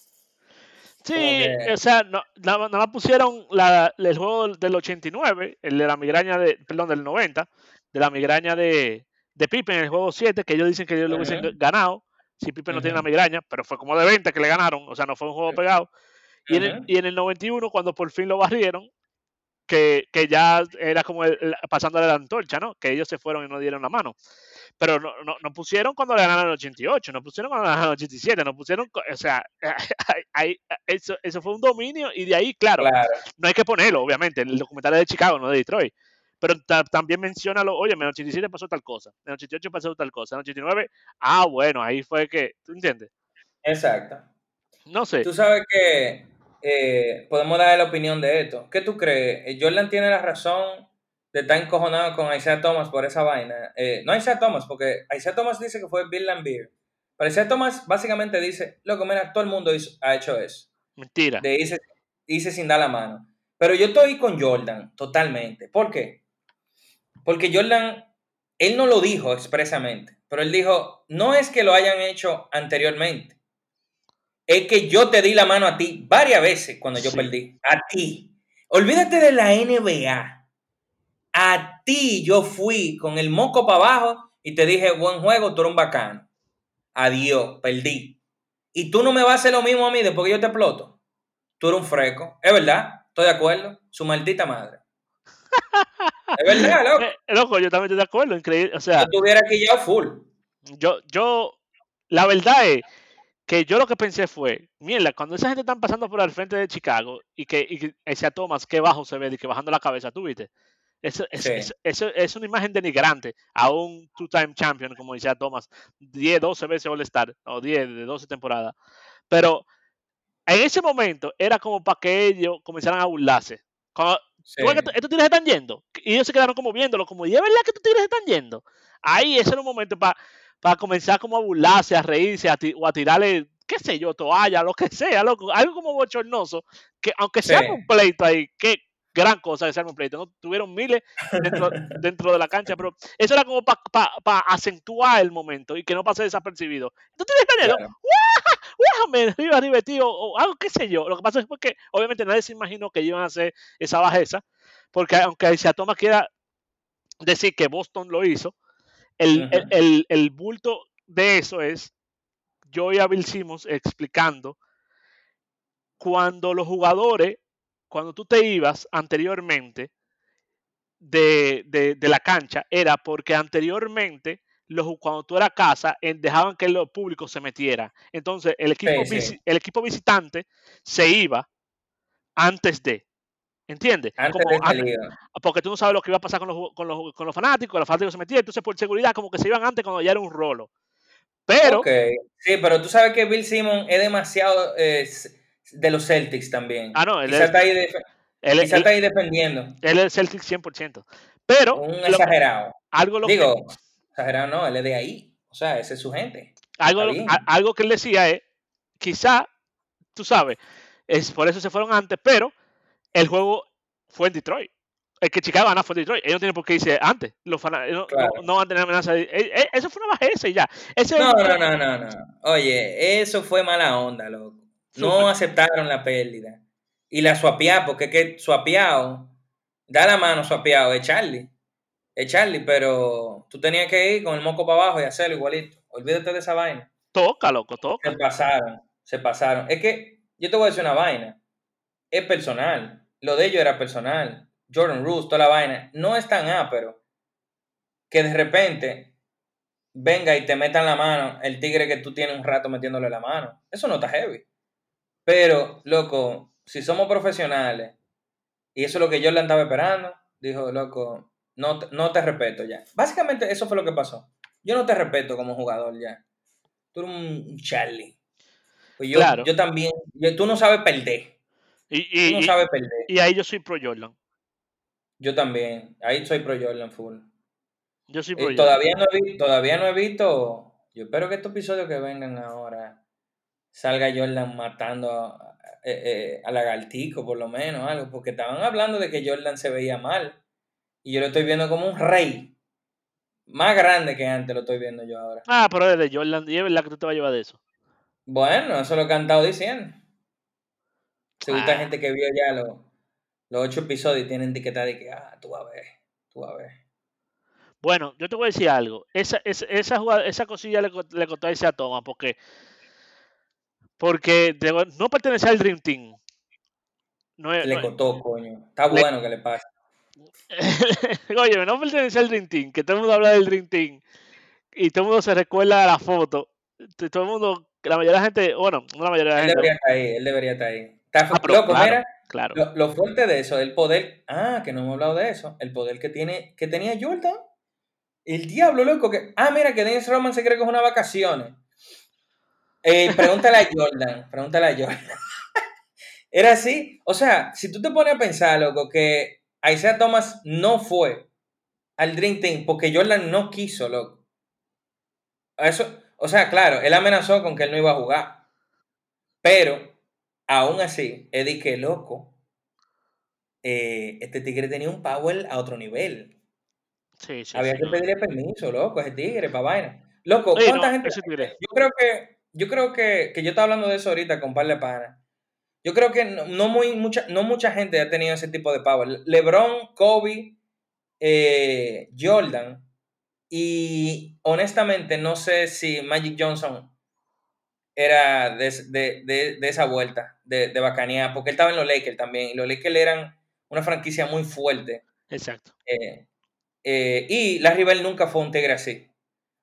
Sí, o sea, no, nada más pusieron la, el juego del 89, el de la migraña de, perdón, del 90, de la migraña de, de Pipe en el juego 7, que ellos dicen que ellos lo hubiesen ganado si Pipe no tiene la migraña, pero fue como de 20 que le ganaron, o sea, no fue un juego pegado. Y, en el, y en el 91, cuando por fin lo barrieron, que, que ya era como el, el- pasándole la antorcha, ¿no? Que ellos se fueron y no dieron la mano. Pero no, no, no pusieron cuando le ganaron el 88, no pusieron cuando le ganaron el 87, no pusieron, o sea, [LAUGHS] eso, eso fue un dominio y de ahí, claro, Claro. no hay que ponerlo, obviamente, el documental es de Chicago, no de Detroit. Pero ta- también menciona, oye, en el 87 pasó tal cosa, en el 88 pasó tal cosa, en el 89, ah, bueno, ahí fue que, ¿tú entiendes? Exacto. No sé. Tú sabes que eh, podemos dar la opinión de esto. ¿Qué tú crees? Eh, Jordan tiene la razón de estar encojonado con Isaiah Thomas por esa vaina. Eh, no Isaiah Thomas, porque Isaiah Thomas dice que fue Bill Lambier. Pero Isaiah Thomas básicamente dice, loco, mira, todo el mundo hizo- ha hecho eso. Mentira. De irse sin dar la mano. Pero yo estoy con Jordan totalmente. ¿Por qué? Porque Jordan, él no lo dijo expresamente, pero él dijo, no es que lo hayan hecho anteriormente, es que yo te di la mano a ti varias veces cuando yo Sí. perdí. A ti. Olvídate de la NBA. A ti yo fui con el moco para abajo y te dije, buen juego, tú eres un bacano. Adiós, perdí. Y tú no me vas a hacer lo mismo a mí después que yo te exploto. Tú eres un freco. Es verdad, estoy de acuerdo. Su maldita madre. Es verdad, loco. [LAUGHS] Eh, loco, yo también estoy de acuerdo, increíble. O sea, Yo tuviera aquí ya full. yo, yo, la verdad es que yo lo que pensé fue, mierda, cuando esa gente están pasando por al frente de Chicago y que, y que ese Thomas, qué bajo se ve, y que bajando la cabeza, tú viste. Eso, eso, Sí. eso, eso es una imagen denigrante a un two-time champion, como decía Thomas, 10, 12 veces All-Star, o 10 de 12 temporadas. Pero en ese momento era como para que ellos comenzaran a burlarse. Cuando, Sí. tú ves que t- estos tigres están yendo, y ellos se quedaron como viéndolo, como, ¿y es verdad que estos tigres están yendo? Ahí ese era un momento para para comenzar como a burlarse, a reírse, a o a tirarle, qué sé yo, toalla, lo que sea, loco, algo como bochornoso, que aunque se Sí. un pleito ahí, qué gran cosa haga un pleito, ¿no? Tuvieron miles dentro, dentro de la cancha, pero eso era como para acentuar el momento y que no pase desapercibido. Entonces están yendo, Claro. ¡guájame! Arriba, arriba, tío, o algo, qué sé yo. Lo que pasa es que obviamente nadie se imaginó que iban a hacer esa bajeza, porque aunque se Thomas quiera decir que Boston lo hizo, el, el, el- el bulto de eso es yo y a Bill Simmons explicando cuando los jugadores, cuando tú te ibas anteriormente de, de- de la cancha, era porque anteriormente los, cuando tú eras casa, dejaban que el público se metiera. Entonces, el equipo, Sí, sí. visi- el equipo visitante se iba antes de. ¿Entiendes? Antes Como porque tú no sabes lo que iba a pasar con los, con los, con los fanáticos, los fanáticos se metían, entonces por seguridad como que se iban antes cuando ya era un rolo. Pero. Sí, pero tú sabes que Bill Simmons es demasiado eh, de los Celtics también. ah, no, él Quizá es, está ahí, def- él, quizá él- está ahí defendiendo. él es Celtic 100%. Pero, Un lo- exagerado. algo, lo que, Digo, exagerado no, él es de ahí. O sea, ese es su gente. algo, a- algo que él decía es, quizá, tú sabes, es por eso se fueron antes, pero el juego fue en Detroit. El que Chicago gana fue en Detroit. Ellos no tienen por qué irse antes. Los fana- no, no- Claro. no van a tener amenaza. de- eh, eh, eso fue una bajeza y ya. Ese No, no, no, no, no. Oye, eso fue mala onda, loco. No aceptaron la pérdida. Y la suapiá, porque es que suapiao, da la mano suapiao, es Charlie. Es Charlie, pero tú tenías que ir con el moco para abajo y hacerlo igualito. Olvídate de esa vaina. Toca, loco, toca. Se pasaron, se pasaron. Es que yo te voy a decir una vaina. Es personal. Lo de ellos era personal. Jordan Roos, toda la vaina. No es tan ápero que de repente venga y te metan la mano el tigre que tú tienes un rato metiéndole la mano. Eso no está heavy. Pero, loco, si somos profesionales y eso es lo que Jordan estaba esperando, dijo, loco, no, te- no te respeto ya. Básicamente eso fue lo que pasó. Yo no te respeto como jugador ya. Tú eres un Charlie. Pues yo, Claro. yo también, yo- tú no sabes perder. Y, Tú y, no sabes perder. y ahí yo soy pro Jordan. Yo también. Ahí soy pro Jordan full. Yo soy Eh, pro Jordan. todavía, no he, todavía no he visto. Yo espero que estos episodios que vengan ahora salga Jordan matando a, eh, eh, a Lagartico, por lo menos, algo. Porque estaban hablando de que Jordan se veía mal. Y yo lo estoy viendo como un rey. Más grande que antes lo estoy viendo yo ahora. Ah, pero es de Jordan. Y es verdad que tú te vas a llevar de eso. Bueno, eso es lo que han estado diciendo. Según Ah. gente que vio ya los, los ocho episodios y tienen etiquetada de que, ah, tú vas a ver, tú vas a ver. Bueno, yo te voy a decir algo. Esa, esa, esa, jugada- esa cosilla le, le ese a Thomas porque, porque no pertenecía al Dream Team. No es, Le no costó, coño. Está Le- bueno que le pase. [LAUGHS] Oye, no pertenece al Dream Team, que todo el mundo habla del Dream Team y todo el mundo se recuerda de la foto. Todo el mundo, la mayoría de la gente, bueno, no la mayoría de la Él gente. debería estar ahí, él debería estar ahí. Está Ah, loco, claro, mira, claro. lo, lo fuerte de eso, el poder. Ah, que no hemos hablado de eso. El poder que tiene, que tenía Jordan. El diablo, loco. Que, ah, mira, que Dennis Roman se cree que es una vacaciones. Eh, pregúntale a Jordan. Pregúntale a Jordan. [LAUGHS] Era así. O sea, si tú te pones a pensar, loco, que Isaiah Thomas no fue al Dream Team porque Jordan no quiso, loco. Eso, o sea, claro, él amenazó con que él no iba a jugar. Pero, aún así, Eddie, que loco. eh, este tigre tenía un power a otro nivel. Sí, sí, Había sí, que no. pedirle permiso, loco, ese tigre, para vaina. Loco, Oye, ¿cuánta no, gente? Yo creo que, yo creo que, que yo estaba hablando de eso ahorita con un par de panas. Yo creo que no, no muy, mucha, no mucha gente ha tenido ese tipo de power. LeBron, Kobe, eh, Jordan. Y honestamente no sé si Magic Johnson era de, de- de- de esa vuelta, de, de bacanía, porque él estaba en los Lakers también. Y los Lakers eran una franquicia muy fuerte. Exacto. Eh, eh, y Larry Bell nunca fue un tigre así.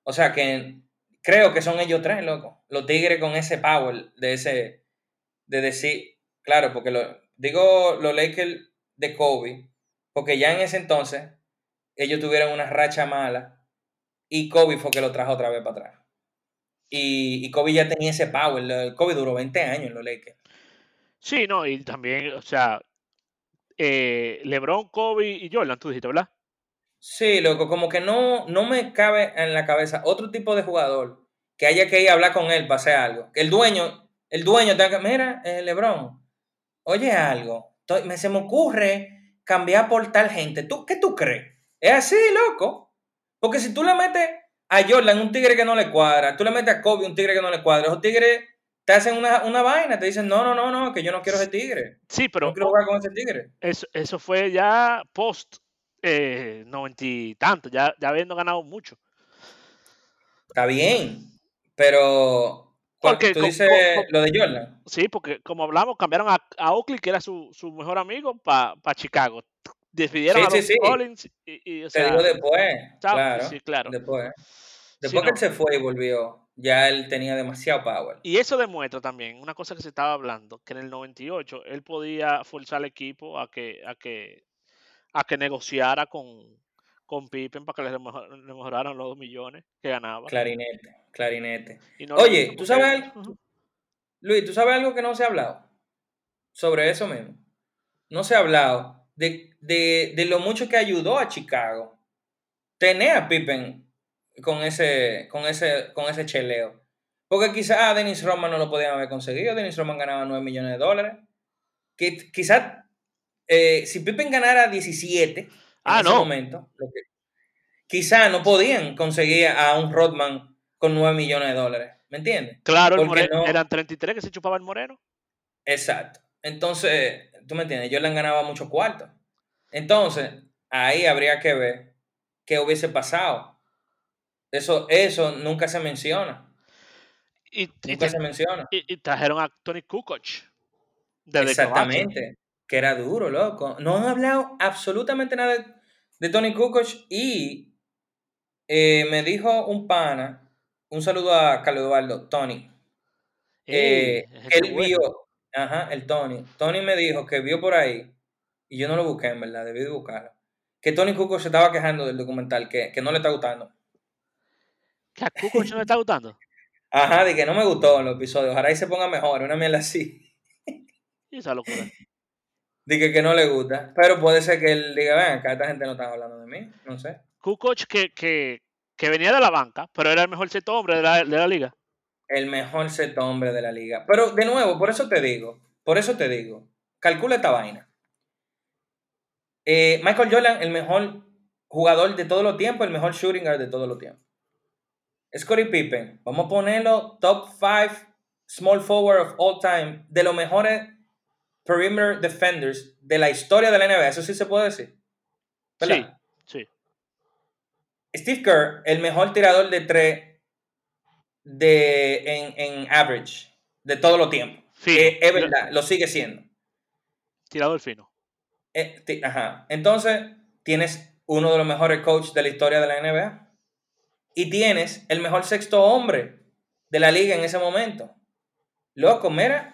O sea que creo que son ellos tres, loco. Los tigres con ese power de ese, de decir, claro, porque lo, digo los Lakers de Kobe, porque ya en ese entonces ellos tuvieron una racha mala y Kobe fue que lo trajo otra vez para atrás. Y, y Kobe ya tenía ese power. lo- Kobe duró 20 años en los Lakers. Sí, no, y también, o sea, eh, LeBron, Kobe y Jordan, tú dijiste, ¿verdad? Sí, loco, como que no, no me cabe en la cabeza otro tipo de jugador que haya que ir a hablar con él para hacer algo. Que el dueño, el dueño tenga que, mira, eh, Lebron, oye algo, estoy- me, se me ocurre cambiar por tal gente. ¿Tú, ¿Qué tú crees? Es así, loco. Porque si tú le metes a Jordan un tigre que no le cuadra, tú le metes a Kobe un tigre que no le cuadra, esos tigres te hacen una, una vaina, te dicen, no, no, no, no, que yo no quiero ese tigre. Sí, pero No quiero jugar con ese tigre. eso, eso fue ya post eh, noventa y tanto, ya, ya habiendo ganado mucho. Está bien, pero ¿cuál- Porque tú con- dices con- con- lo de Jordan. Sí, porque como hablamos, cambiaron a, a Oakley, que era su, su mejor amigo, para Chicago. Despidieron Sí, a sí, los sí. Collins y, y, o Te sea, digo después, chao, claro. sí, claro. Después. Después que no. él se fue y volvió, ya él tenía demasiado power. Y eso demuestra también una cosa que se estaba hablando, que en el 98 él podía forzar al equipo a que, a que, a que negociara con, con Pippen para que le, mejor- le mejoraran los dos millones que ganaba. Clarinete, clarinete. No Oye, ¿tú sabes algo? Luis, ¿tú sabes algo que no se ha hablado? Sobre eso mismo. No se ha hablado de, de, de lo mucho que ayudó a Chicago tener a Pippen con ese, con ese, con ese cheleo. Porque quizás a Dennis Roman no lo podían haber conseguido. Dennis Roman ganaba 9 millones de dólares. Que quizás eh, si Pippen ganara 17 en Ah, ese no. momento, quizás no podían conseguir a un Rodman con 9 millones de dólares. ¿Me entiendes? Claro, el Moreno- no- eran 33 que se chupaba el Moreno. Exacto. Entonces, tú me entiendes, Jordan ganaba mucho cuarto. Entonces, ahí habría que ver qué hubiese pasado. Eso, eso nunca se menciona. Y, Nunca se menciona. y- y trajeron a Tony Kukoc. Exactamente. Que era duro, loco. No han hablado absolutamente nada de, de Tony Kukoc y eh, me dijo un pana, un saludo a Carlos Eduardo, Tony, eh, gente él vio, ajá, el Tony. Tony me dijo que vio por ahí, y yo no lo busqué en verdad, debí de buscarlo, que Tony Kukoc se estaba quejando del documental, que, que no le está gustando. ¿Que a Kukoc no le está gustando? [LAUGHS] Ajá, de que no me gustó los episodios, ojalá y se ponga mejor, una mierda así. Y esa locura. De que, no le gusta. Pero puede ser que él diga, ven, acá esta gente no está hablando de mí, no sé. Kukoc que, que, que venía de la banca, pero era el mejor seto hombre de la, de la liga. El mejor set hombre de la liga. Pero de nuevo, por eso te digo, por eso te digo, calcula esta vaina. Eh, Michael Jordan, el mejor jugador de todos los tiempos, el mejor shooting guard de todos los tiempos. Scottie Pippen, vamos a ponerlo top 5 small forward of all time, de los mejores perimeter defenders de la historia de la NBA, eso sí se puede decir. ¿Verdad? Sí, sí. Steve Kerr, el mejor tirador de tres de, en, en average de todos los tiempos. Sí, Eh, es lo- verdad, lo sigue siendo. tirador fino. Eh, ti- ajá. Entonces, tienes uno de los mejores coaches de la historia de la NBA. Y tienes el mejor sexto hombre de la liga en ese momento. Loco, mira.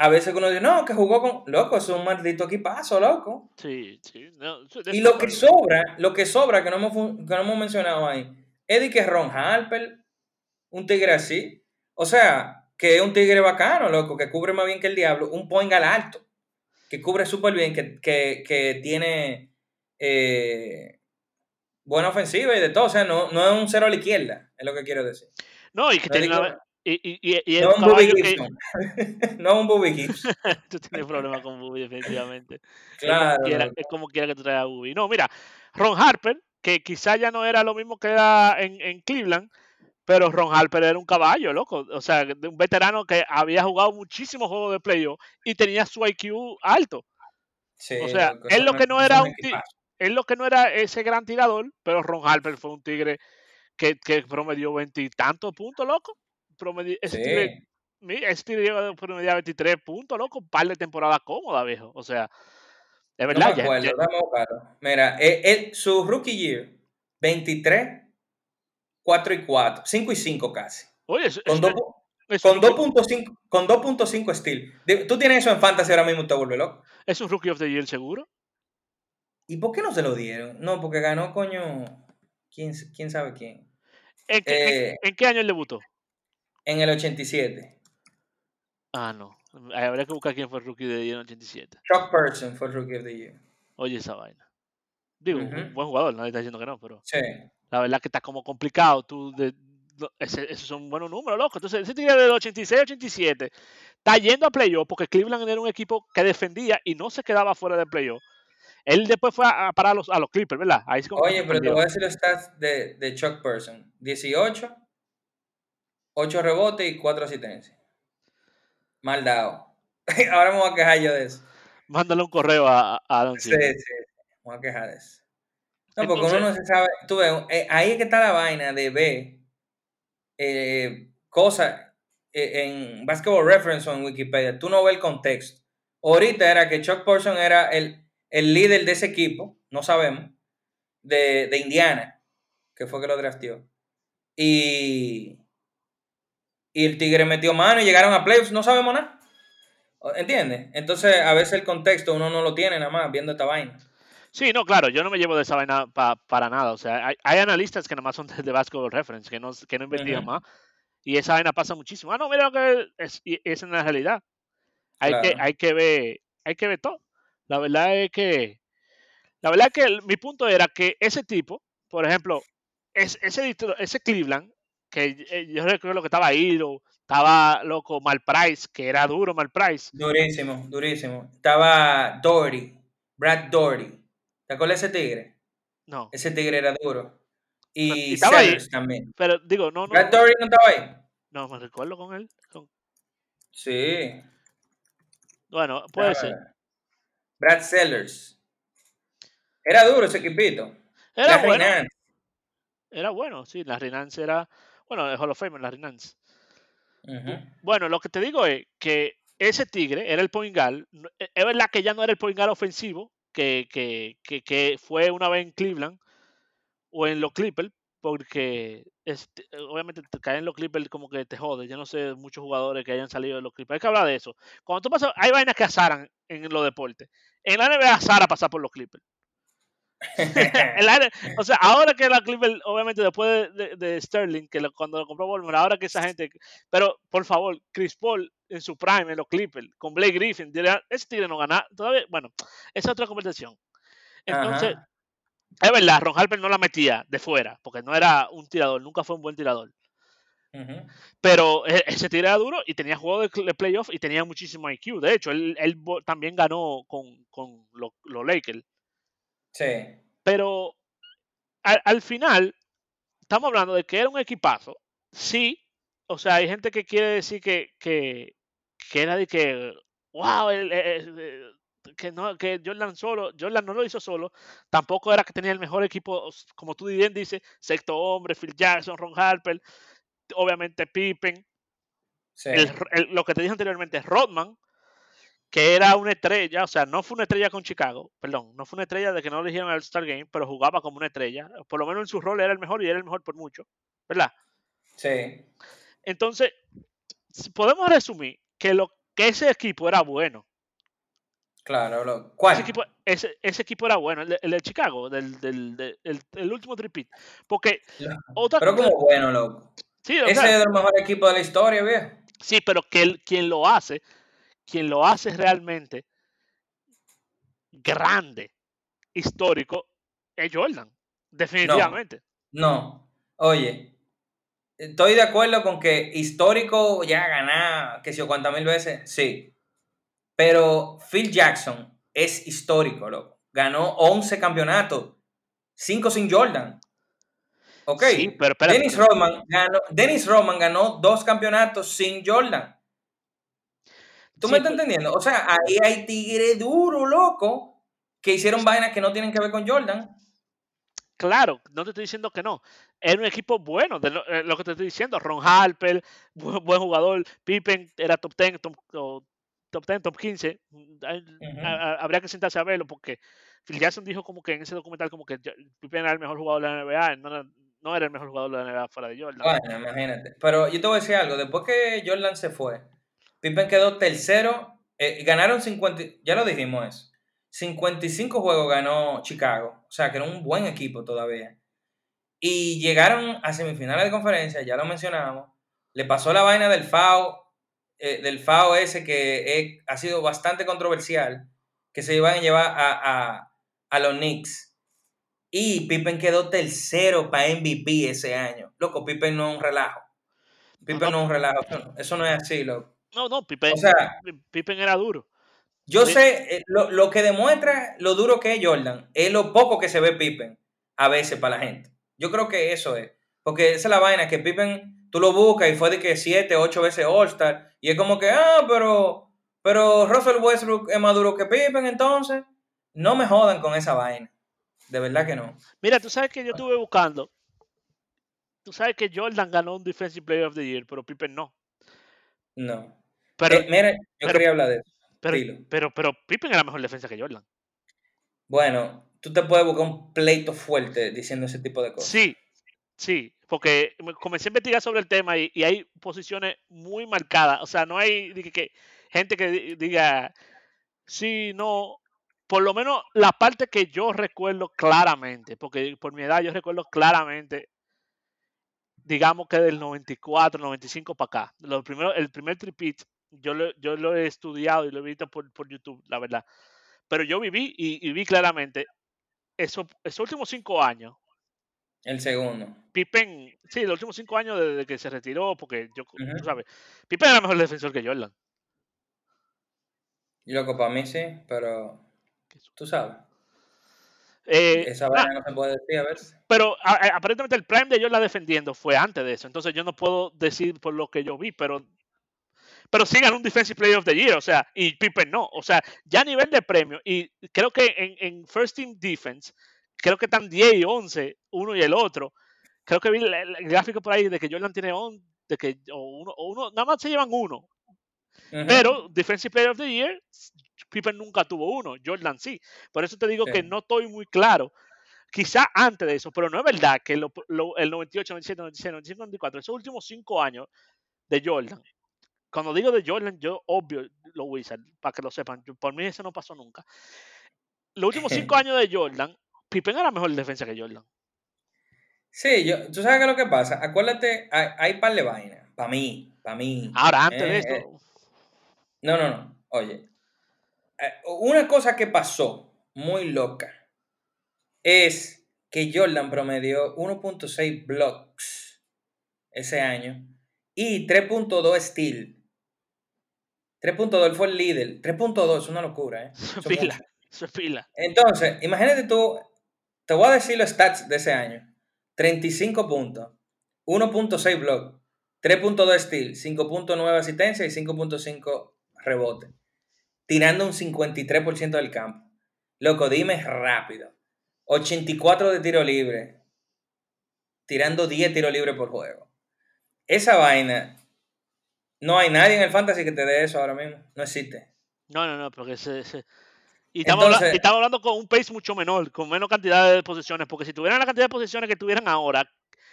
A veces uno dice, no, que jugó con. Loco, es un maldito equipazo, loco. Sí, sí. no, Y lo que sobra, lo que sobra que no hemos, que no hemos mencionado ahí, es de que Ron Harper, un tigre así. O sea, que es un tigre bacano, loco, que cubre más bien que el diablo, un point al alto, que cubre súper bien, que, que, que tiene eh, buena ofensiva y de todo. O sea, no, no es un cero a la izquierda, es lo que quiero decir. No, y que No es tiene una- y, y, y, y es No un Bobby que [LAUGHS] no un Bobby Gibson. [LAUGHS] tú tienes problemas con Bubi, definitivamente. Claro. [LAUGHS] Es como quiera, loco. es como quiera que tú traigas a. No, mira, Ron Harper, que quizá ya no era lo mismo que era en, en Cleveland, pero Ron Harper era un caballo, loco. O sea, un veterano que había jugado muchísimos juegos de playoff y tenía su IQ alto. Sí, o sea, loco, él lo que no- era un. Él lo que no era ese gran tirador, pero Ron Harper fue un tigre que, que promedió veintitantos puntos, loco. Promedi- ese tigre Sí. A promediar 23 puntos, loco, un par de temporadas cómoda, viejo. O sea, No verdad, me ya- acuerdo, ya- buscarlo. Mira, él, él- su rookie year, 23, 4 y 4, 5 y 5 casi. oye, es, Con es- dos pu- es con un rookie- 2.5 con 2.5 steal. Tú tienes eso en fantasy ahora mismo, te vuelve loco. es un rookie of the year seguro. ¿Y por qué no se lo dieron? No, porque ganó coño quién, quién sabe quién. ¿En qué, en- Eh, en qué año él debutó? En el 87. Ah, no. Habría que buscar quién fue el rookie de year en el 87. Chuck Person fue el rookie of the year. Oye, esa vaina. Digo, un buen jugador, nadie está diciendo que no, pero Sí. la verdad que está como complicado. Tú de, esos son buenos números, loco. Entonces, ese tigre del 86-87 está yendo a playoff porque Cleveland era un equipo que defendía y no se quedaba fuera de playoff. Él después fue a, parar a los, a los Clippers, ¿verdad? Ahí es como que Oye, pero te voy a decir los stats de, de Chuck Person. 18, 8 rebotes y 4 asistencias. Mal dado. [LAUGHS] Ahora me voy a quejar yo de eso. Mándale un correo a, a Adam Sí, sí, sí. Me voy a quejar de eso. No, porque uno no se sabe. Tú ves, eh, ahí es que está la vaina de ver eh, cosas eh, en Basketball Reference o en Wikipedia. Tú no ves el contexto. Ahorita era que Chuck Person era el, el líder de ese equipo, no sabemos, de, de Indiana, que fue que lo drafteó. Y, y el Tigre metió mano y llegaron a playoffs, no sabemos nada. ¿Entiendes? Entonces, a veces el contexto uno no lo tiene nada más viendo esta vaina. Sí, no, claro, yo no me llevo de esa vaina pa- para nada. O sea, hay, hay analistas que nada más son de, Basketball Reference, que no, que no investigan más. Y esa vaina pasa muchísimo. Ah, no, mira lo que es, es la realidad. Hay, que, hay que ver, hay que ver todo. La verdad es que, la verdad es que el- mi punto era que ese tipo, por ejemplo, es, ese, ese Cleveland, que eh, yo recuerdo que estaba Hero, estaba loco Mal Price, que era duro Mal Price. Durísimo, durísimo. Estaba Doherty, Brad Doherty. ¿Te acuerdas de ese tigre? No, Ese tigre era duro. Y Y estaba ahí. Sellers también. pero digo, no, no, Brad Doherty no estaba ahí. no me recuerdo con él. con- Sí. bueno, puede ser. Brad Sellers. Era duro ese equipito. Era Larry bueno. Era bueno, sí, la Nance era, bueno, el Hall of Fame, la Nance. Ujú. Bueno, lo que te digo es que ese Tigre era el point guard, e- es verdad que ya no era el point guard ofensivo que, que, que, que fue una vez en Cleveland o en los Clippers, porque este, obviamente te caen los Clippers como que te jode. Yo no sé muchos jugadores que hayan salido de los Clippers. Hay que hablar de eso. Cuando tú pasas, hay vainas que azaran en los deportes. En la NBA azara pasar por los Clippers. O sea, ahora que la Clippers, obviamente después de, de- de Sterling, que lo- cuando lo compró Ballmer, ahora que esa gente, pero por favor, Chris Paul en su prime en los Clippers, con Blake Griffin, ese tigre no gana, todavía, bueno, esa es otra conversación. Entonces, Ajá. es verdad, Ron Harper no la metía de fuera, porque no era un tirador, nunca fue un buen tirador. Pero e- ese tigre era duro y tenía juego de, playoff y tenía muchísimo IQ. De hecho, él, también ganó con, con los los Lakers. Sí. Pero al, al final, estamos hablando de que era un equipazo. Sí, o sea, hay gente que quiere decir que, que, que era de que, wow, el- el- el- que, no, que Jordan solo, Jordan no lo hizo solo. Tampoco era que tenía el mejor equipo, como tú bien dices, sexto hombre, Phil Jackson, Ron Harper, obviamente Pippen, Sí. el- el- lo que te dije anteriormente, Rodman, que era una estrella, o sea, no fue una estrella con Chicago, perdón, no fue una estrella de que no eligieron al Star Game, pero jugaba como una estrella. Por lo menos en su rol era el mejor y era el mejor por mucho, ¿verdad? Sí. Entonces, podemos resumir que, lo, que ese equipo era bueno. Claro, lo, ¿cuál? Ese equipo, ese, ese equipo, era bueno, el de, el de Chicago, del, del, del el, el, último tripit. Porque. Otra pero como bueno, loco. Sí, ese sea, es el mejor equipo de la historia, viejo. Sí, pero que el, quien lo hace, quien lo hace realmente grande, histórico, es Jordan. Definitivamente. No, no. oye, estoy de acuerdo con que histórico ya ganar, que si o cuántas mil veces, sí. Pero Phil Jackson es histórico, loco. Ganó 11 campeonatos, 5 sin Jordan. Ok. Sí, pero Dennis, Rodman ganó, Dennis Rodman ganó dos campeonatos sin Jordan. ¿Tú sí, me estás entendiendo? O sea, ahí hay tigre duro, loco, que hicieron vainas que no tienen que ver con Jordan. Claro, no te estoy diciendo que no. Era un equipo bueno, de lo, eh, lo que te estoy diciendo. Ron Harper, buen, buen jugador. Pippen era top 10, top, top 10, top 15. Uh -huh. Habría que sentarse a verlo porque Phil Jackson dijo como que en ese documental como que Pippen era el mejor jugador de la NBA. No, no era el mejor jugador de la NBA fuera de Jordan. Bueno, imagínate. Pero yo te voy a decir algo. Después que Jordan se fue, Pippen quedó tercero. Eh, ganaron 50, ya lo dijimos eso. 55 juegos ganó Chicago. O sea, que era un buen equipo todavía. Y llegaron a semifinales de conferencia, ya lo mencionamos. Le pasó la vaina del FAO, eh, del FAO ese que ha sido bastante controversial, que se iban a llevar a, a, a los Knicks. Y Pippen quedó tercero para MVP ese año. Loco, Pippen no es un relajo. Pippen no, no es un relajo. Eso no es así, loco. No, no, Pippen, o sea, Pippen era duro. Yo sí. sé, eh, lo, lo, que demuestra lo duro que es Jordan es lo poco que se ve Pippen a veces para la gente. Yo creo que eso es. Porque esa es la vaina, que Pippen, tú lo buscas y fue de que siete, ocho veces All-Star. Y es como que, ah, pero, pero Russell Westbrook es más duro que Pippen, entonces. No me jodan con esa vaina. De verdad que no. Mira, tú sabes que yo estuve buscando. Tú sabes que Jordan ganó un Defensive Player of the Year, pero Pippen no. No. Pero, eh, mira, yo pero, quería hablar de eso. Pero, pero, pero, Pippen era mejor defensa que Jordan. Bueno, tú te puedes buscar un pleito fuerte diciendo ese tipo de cosas. Sí, sí, porque comencé a investigar sobre el tema y, y hay posiciones muy marcadas. O sea, no hay que, que, gente que diga, sí, no. Por lo menos la parte que yo recuerdo claramente, porque por mi edad yo recuerdo claramente, digamos que del 94, 95 para acá. Lo primero, el primer tripit yo lo, yo lo he estudiado y lo he visto por, por YouTube, la verdad. Pero yo viví y, y vi claramente eso, esos últimos cinco años. El segundo. Pippen, sí, los últimos cinco años desde que se retiró, porque yo, uh -huh. tú sabes, Pippen era mejor defensor que Jordan. Y loco, para mí sí, pero tú sabes. Eh, Esa vaina ah, no se puede decir, a ver. Pero a, a, aparentemente el prime de Jordan defendiendo fue antes de eso, entonces yo no puedo decir por lo que yo vi, pero pero sí ganó un Defensive Player of the Year, o sea, y Pippen no, o sea, ya a nivel de premio, y creo que en, en First Team Defense, creo que están 10 y 11, uno y el otro, creo que vi el, el gráfico por ahí de que Jordan tiene 11, de que o uno, o uno, nada más se llevan uno, uh -huh. pero Defensive Player of the Year, Pippen nunca tuvo uno, Jordan sí, por eso te digo sí. que no estoy muy claro, quizá antes de eso, pero no es verdad que lo, lo, el 98, 97, 96, 95, 94, esos últimos cinco años de Jordan, cuando digo de Jordan, yo obvio los Wizards, para que lo sepan. Por mí eso no pasó nunca. Los últimos cinco [LAUGHS] años de Jordan, Pippen era mejor defensa que Jordan. Sí, yo, tú sabes qué es lo que pasa. Acuérdate, hay, hay par de vainas. Para mí, para mí. Ahora, antes eh, de esto. Eh, no, no, no. Oye. Eh, una cosa que pasó muy loca es que Jordan promedió 1.6 blocks ese año y 3.2 steal 3.2 fue el líder. 3.2 es una locura, ¿eh? Eso pila, eso pila. Entonces, imagínate tú, te voy a decir los stats de ese año. 35 puntos, 1.6 block, 3.2 steal, 5.9 asistencia y 5.5 rebote. Tirando un 53% del campo. Loco, dime rápido. 84 de tiro libre. Tirando 10 tiros libres por juego. Esa vaina no hay nadie en el fantasy que te dé eso ahora mismo. No existe. No, no, no, porque Y estamos, y estamos hablando con un pace mucho menor, con menos cantidad de posiciones, porque si tuvieran la cantidad de posiciones que tuvieran ahora,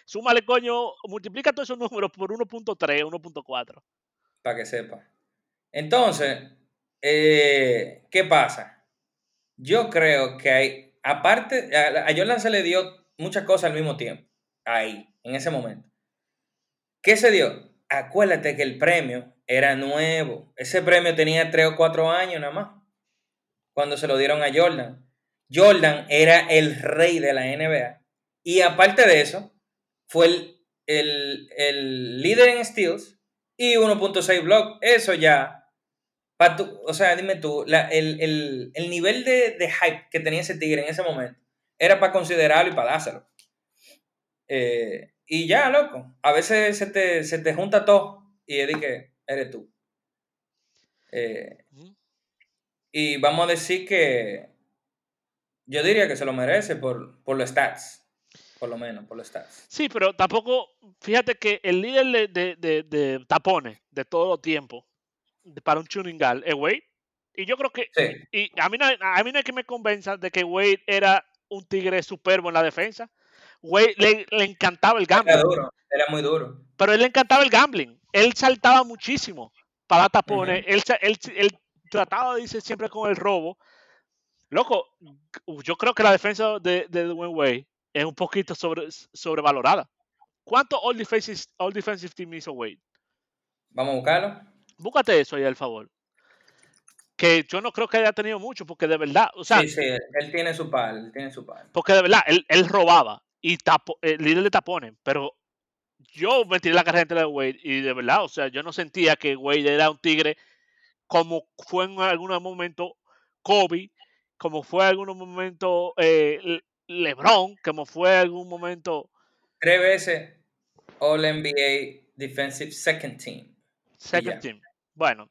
súmale, coño, multiplica todos esos números por 1.3, 1.4. para que sepa. Entonces, eh, ¿qué pasa? Yo creo que hay, aparte, a, Jordan se le dio muchas cosas al mismo tiempo, ahí, en ese momento. ¿Qué se dio? Acuérdate que el premio era nuevo. Ese premio tenía 3 o 4 años nada más, cuando se lo dieron a Jordan. Jordan era el rey de la NBA. Y aparte de eso, fue el, el- el líder en steals y 1.6 block. Eso ya. Pa' tú- o sea, dime tú, la- el, el- el nivel de, de hype que tenía ese tigre en ese momento era para considerarlo y para dárselo. Eh, y ya, loco. A veces se te, se te junta todo y es de que eres tú. Eh, y vamos a decir que yo diría que se lo merece por, por los stats. Por lo menos, por los stats. Sí, pero tampoco, fíjate que el líder de, de- de- de tapones de todo de- para un tuning guard es Wade. Y yo creo que, Sí. y a mí, no, hay- a mí no hay que me convenza de que Wade era un tigre superbo en la defensa. Wade le, le encantaba el Era gambling, duro, era muy duro. pero él le encantaba el gambling. Él saltaba muchísimo para tapones. él, él, él trataba de irse siempre con el robo. Loco, yo creo que la defensa de, de Dwayne Wade es un poquito sobre, sobrevalorada. ¿Cuánto All Defensive, all defensive Team hizo Wade? Vamos a buscarlo. Búscate eso ahí, al favor. Que yo no creo que haya tenido mucho, porque de verdad, o sea, sí, sí, él, tiene su par, él tiene su par. porque de verdad, él, él robaba y tapo, el líder de tapones, pero yo me tiré la carrera entre de Wade y de verdad, o sea, yo no sentía que Wade era un tigre como fue en algún momento Kobe, como fue en algún momento eh, Le- LeBron, como fue en algún momento Tres veces All NBA Defensive Second Team. Second. Team. Bueno,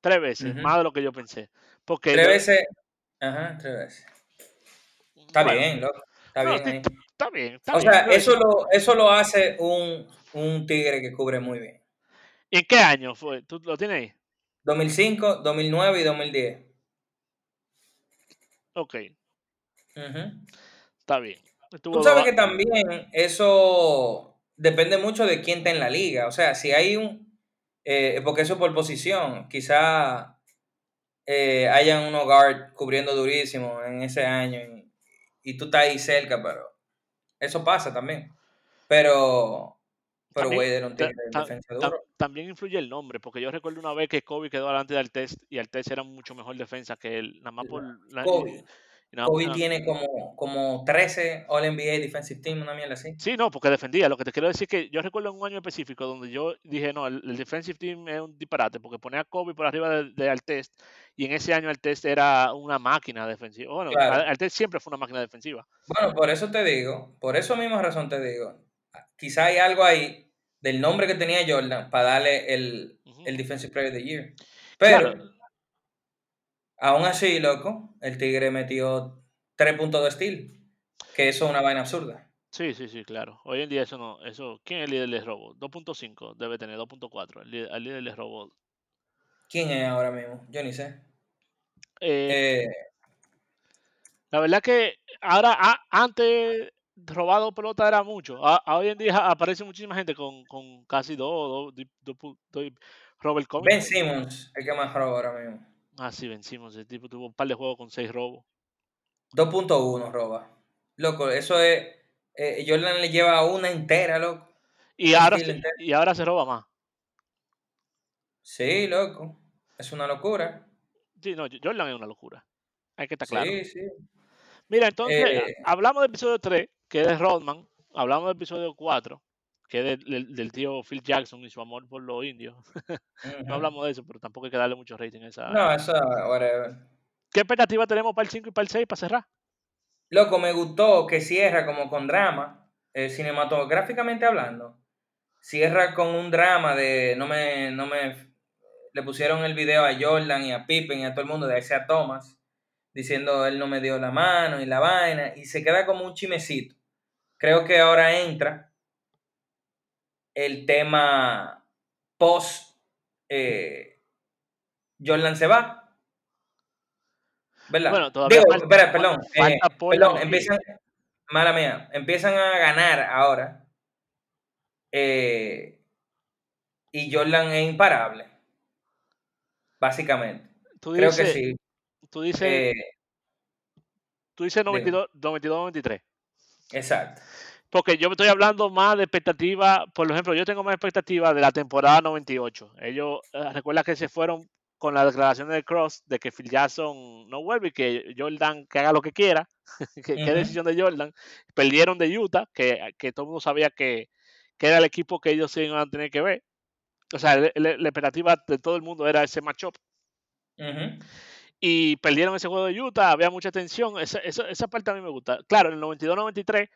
tres veces, más de lo que yo pensé. Porque Tres veces. Ajá, tres veces. Está bueno, bien, loco. Está no, bien ahí. Está bien, está O bien, sea, eso lo, eso lo hace un, un tigre que cubre muy bien. ¿En qué año fue? ¿Tú lo tienes ahí? 2005, 2009 y 2010. Ok, Ujú. está bien. Estuvo Tú sabes que también eso depende mucho de quién está en la liga. O sea, si hay un... eh, porque eso por posición. Quizá eh, hayan unos guard cubriendo durísimo en ese año y, y tú estás ahí cerca, pero eso pasa también. Pero... Pero También- ta- de ta- defensa ta- duro. también influye el nombre, porque yo recuerdo una vez que Kobe quedó delante del test y el test era mucho mejor defensa que él, nada más por... la- Kobe. Kobe tiene como, como 13 All NBA Defensive Team, una mierda así. Sí, no, porque defendía. Lo que te quiero decir es que yo recuerdo un año específico donde yo dije, no, el, el defensive team es un disparate, porque ponía a Kobe por arriba de, de Altest, y en ese año Altest era una máquina defensiva. Bueno, Claro. Altest siempre fue una máquina defensiva. Bueno, por eso te digo, por eso misma razón te digo, quizá hay algo ahí del nombre que tenía Jordan para darle el, el Defensive Player of the Year. Pero, Claro. Aún así, loco, el Tigre metió 3 puntos de steal, que eso es una vaina absurda. Sí, sí, sí, claro. Hoy en día eso no, eso, ¿quién es el líder de robo? 2.5 debe tener, 2.4. El, líder- el líder de robo. ¿Quién es ahora mismo? Yo ni sé. Eh, Eh, La verdad que ahora, a- antes robado pelota era mucho. A- a hoy en día aparece muchísima gente con, con casi dos, dos pu- dos- Robert ben Covington. Simmons, el que más roba ahora mismo. Ah, sí, vencimos. Ese tipo tuvo un par de juegos con seis robos. 2.1 roba. Loco, eso es... eh, Jordan le lleva una entera, loco. Y ahora, se, y ahora se roba más. Sí, loco. Es una locura. Sí, no, Jordan es una locura. Hay que estar claro. Sí, sí. Mira, entonces, Eh, hablamos del episodio 3, que es de Rodman. Hablamos del episodio 4, que es del, tío Phil Jackson y su amor por los indios. [LAUGHS] No hablamos de eso, pero tampoco hay que darle mucho rating a esa. No, eso, whatever. ¿Qué expectativa tenemos para el 5 y para el 6 para cerrar? Loco, me gustó que cierra como con drama, eh, cinematográficamente hablando. Cierra con un drama de. No me, no me. Le pusieron el video a Jordan y a Pippen y a todo el mundo de Isaiah Thomas, diciendo él no me dio la mano y la vaina, y se queda como un chimecito. Creo que ahora entra el tema post. eh, Jordan se va. ¿Verdad? Bueno, todavía Digo, falta- espera, perdón. eh, perdón, empiezan, mala mía, empiezan a ganar ahora. eh, y Jordan es imparable. Básicamente. Tú Creo dices, que sí. Tú dices, eh, tú dices 92, 92, 93. exacto. Porque yo me estoy hablando más de expectativa, por ejemplo, yo tengo más expectativa de la temporada 98. Ellos, eh, recuerda que se fueron con la declaración de Cross de que Phil Jackson no vuelve y que Jordan que haga lo que quiera, [LAUGHS] que, Ujú. decisión de Jordan. Perdieron de Utah, que, que todo el mundo sabía que, que era el equipo que ellos iban a tener que ver. O sea, le- le- la expectativa de todo el mundo era ese matchup. Ujú. y perdieron ese juego de Utah, había mucha tensión, esa, esa, esa parte a mí me gusta. Claro, en el 92-93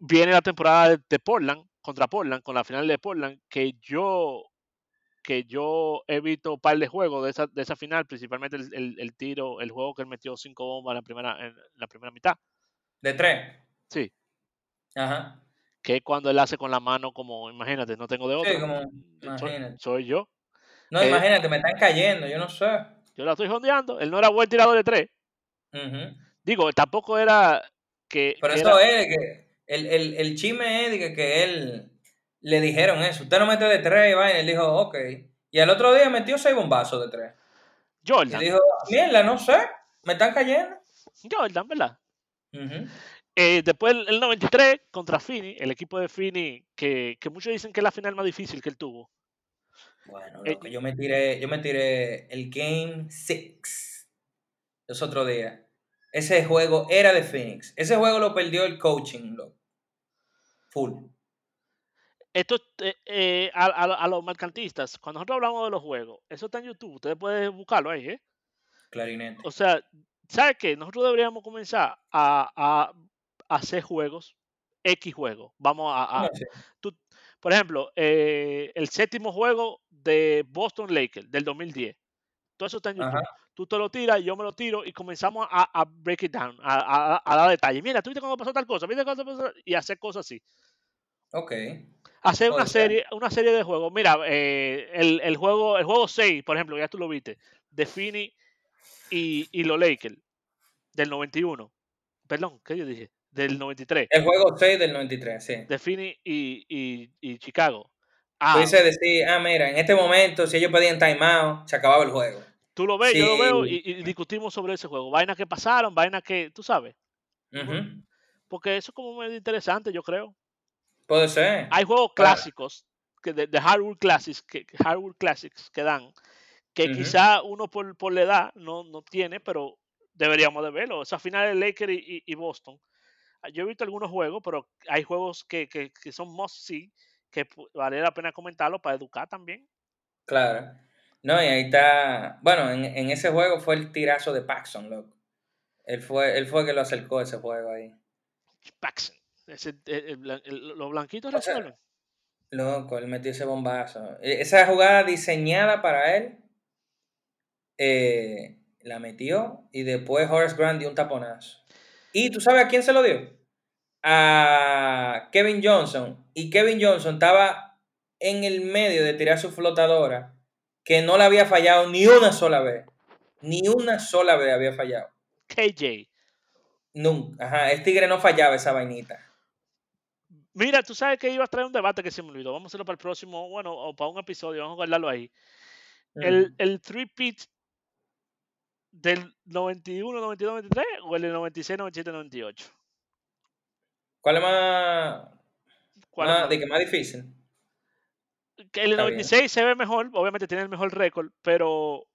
viene la temporada de, de Portland, contra Portland, con la final de Portland, que yo que yo he visto un par de juegos de esa, de esa final, principalmente el, el- el tiro, el juego que él metió cinco bombas en la primera, en la primera mitad. De tres. Sí, Ajá. que es cuando él hace con la mano como, imagínate, no tengo de Sí, otro. como, soy, imagínate. soy yo. No, Eh, imagínate, me están cayendo, yo no sé. Yo la estoy jondeando. Él no era buen tirador de tres. Ujú. Digo, tampoco era que... Pero que eso era- es que el, el, el chisme es que, que él le dijeron eso. Usted no mete de tres y vaina. Él dijo, ok. Y al otro día metió seis bombazos de tres. Y Jordan. dijo, mierda, no sé. Me están cayendo. Jordan, ¿verdad? Ujú. Eh, después el, el 93 contra Fini, el equipo de Fini, que, que muchos dicen que es la final más difícil que él tuvo. Bueno, Eh, yo me tiré, yo me tiré el Game 6 los otros días. Ese juego era de Phoenix. Ese juego lo perdió el coaching, loco. Full. Esto, eh, eh, a, a- a los mercantistas, cuando nosotros hablamos de los juegos, eso está en YouTube, ustedes pueden buscarlo ahí, ¿eh? Clarinete. O sea, ¿sabe qué? Nosotros deberíamos comenzar a, a- a hacer juegos, X juegos. Vamos a, a- ¿Cómo así? tú- por ejemplo, eh, el séptimo juego de Boston Lakers del 2010. Todo eso está en YouTube. Ajá. Tú te lo tiras, yo me lo tiro y comenzamos a, a break it down, a, a- a dar detalles. Mira, tú viste cuando pasó tal cosa, viste cuando pasó y hacer cosas así. Ok. Hacer una serie, una serie de juegos. Mira, eh, el, el juego, el juego 6, por ejemplo, ya tú lo viste, de Fini y, y los Lakers del 91. Perdón, ¿qué yo dije? Del 93. El juego 6 del 93, sí. De Fini y, y, y Chicago. Tú Ah, dices decir, ah, mira, en este momento, si ellos pedían timeout, se acababa el juego. Tú lo ves, yo lo veo y, y discutimos sobre ese juego. Vainas que pasaron, vainas que, tú sabes. Porque eso es como medio interesante, yo creo. Puede ser. Hay juegos Claro. clásicos, que de, de hardware classics, que, hardware classics que dan, que quizá uno por, por la edad no, no tiene, pero deberíamos de verlo. Esa final de Lakers y, y- y Boston. Yo he visto algunos juegos, pero hay juegos que, que, que son must see, que vale la pena comentarlo para educar también. Claro. No, y ahí está. Bueno, en, en ese juego fue el tirazo de Paxson, loco. Él fue, él fue que lo acercó ese juego ahí. Paxson. Ese, el- el blan- el- los blanquitos resuelven. Loco, él metió ese bombazo. E- Esa jugada diseñada para él, eh, la metió y después Horace Grant dio un taponazo. ¿Y tú sabes a quién se lo dio? A Kevin Johnson. Y Kevin Johnson estaba en el medio de tirar su flotadora, que no la había fallado ni una sola vez. Ni una sola vez había fallado. KJ. Nunca. Ajá, el tigre no fallaba esa vainita. Mira, tú sabes que iba a traer un debate que se me olvidó. Vamos a hacerlo para el próximo, bueno, o para un episodio, vamos a guardarlo ahí. El, el 3-pit del 91, 92, 93 o el del 96, 97, 98. ¿Cuál es más, ¿Cuál es más- más? de que más difícil? El del Está bien. 96 se ve mejor, obviamente tiene el mejor récord, pero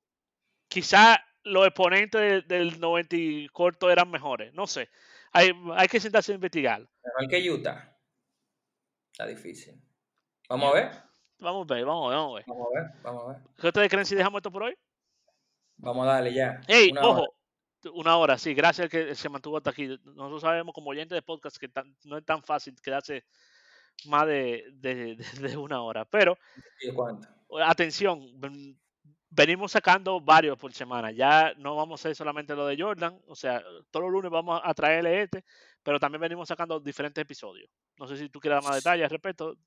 quizá los exponentes del, del 90 y corto eran mejores. No sé. Hay, hay que sentarse a investigar. Mejor que Utah. Está difícil. Vamos a ver. Vamos a ver, vamos a ver, vamos a ver. Vamos a ver. ¿Qué ustedes creen si dejamos esto por hoy? Vamos a darle ya. Hey, Una hora. ojo, una hora, sí, gracias que se mantuvo hasta aquí. Nosotros sabemos como oyentes de podcast que tan- no es tan fácil quedarse más de, [LAUGHS] de- una hora. Pero atención, ven- venimos sacando varios por semana. Ya no vamos a hacer solamente lo de Jordan, o sea, todos los lunes vamos a traerle este, pero también venimos sacando diferentes episodios. No sé si tú quieres dar más detalles al respecto.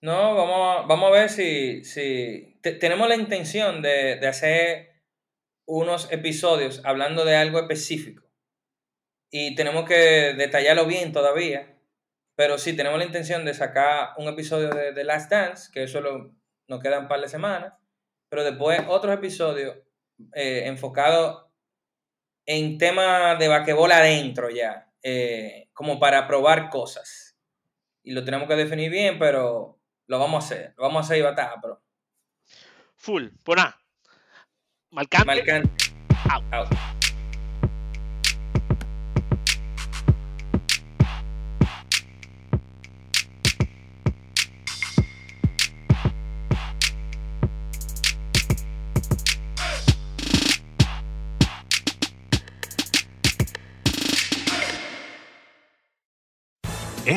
No, vamos a, vamos a ver si, si tenemos la intención de, de hacer unos episodios hablando de algo específico. Y tenemos que detallarlo bien todavía. Pero sí, tenemos la intención de sacar un episodio de The Last Dance, que eso lo, nos quedan un par de semanas. Pero después otros episodios eh, enfocados en temas de vaquebola adentro ya. Eh, como para probar cosas. Y lo tenemos que definir bien, pero lo vamos a hacer. Lo vamos a hacer y batalla, pero. Full. Pues nada. Out. Out.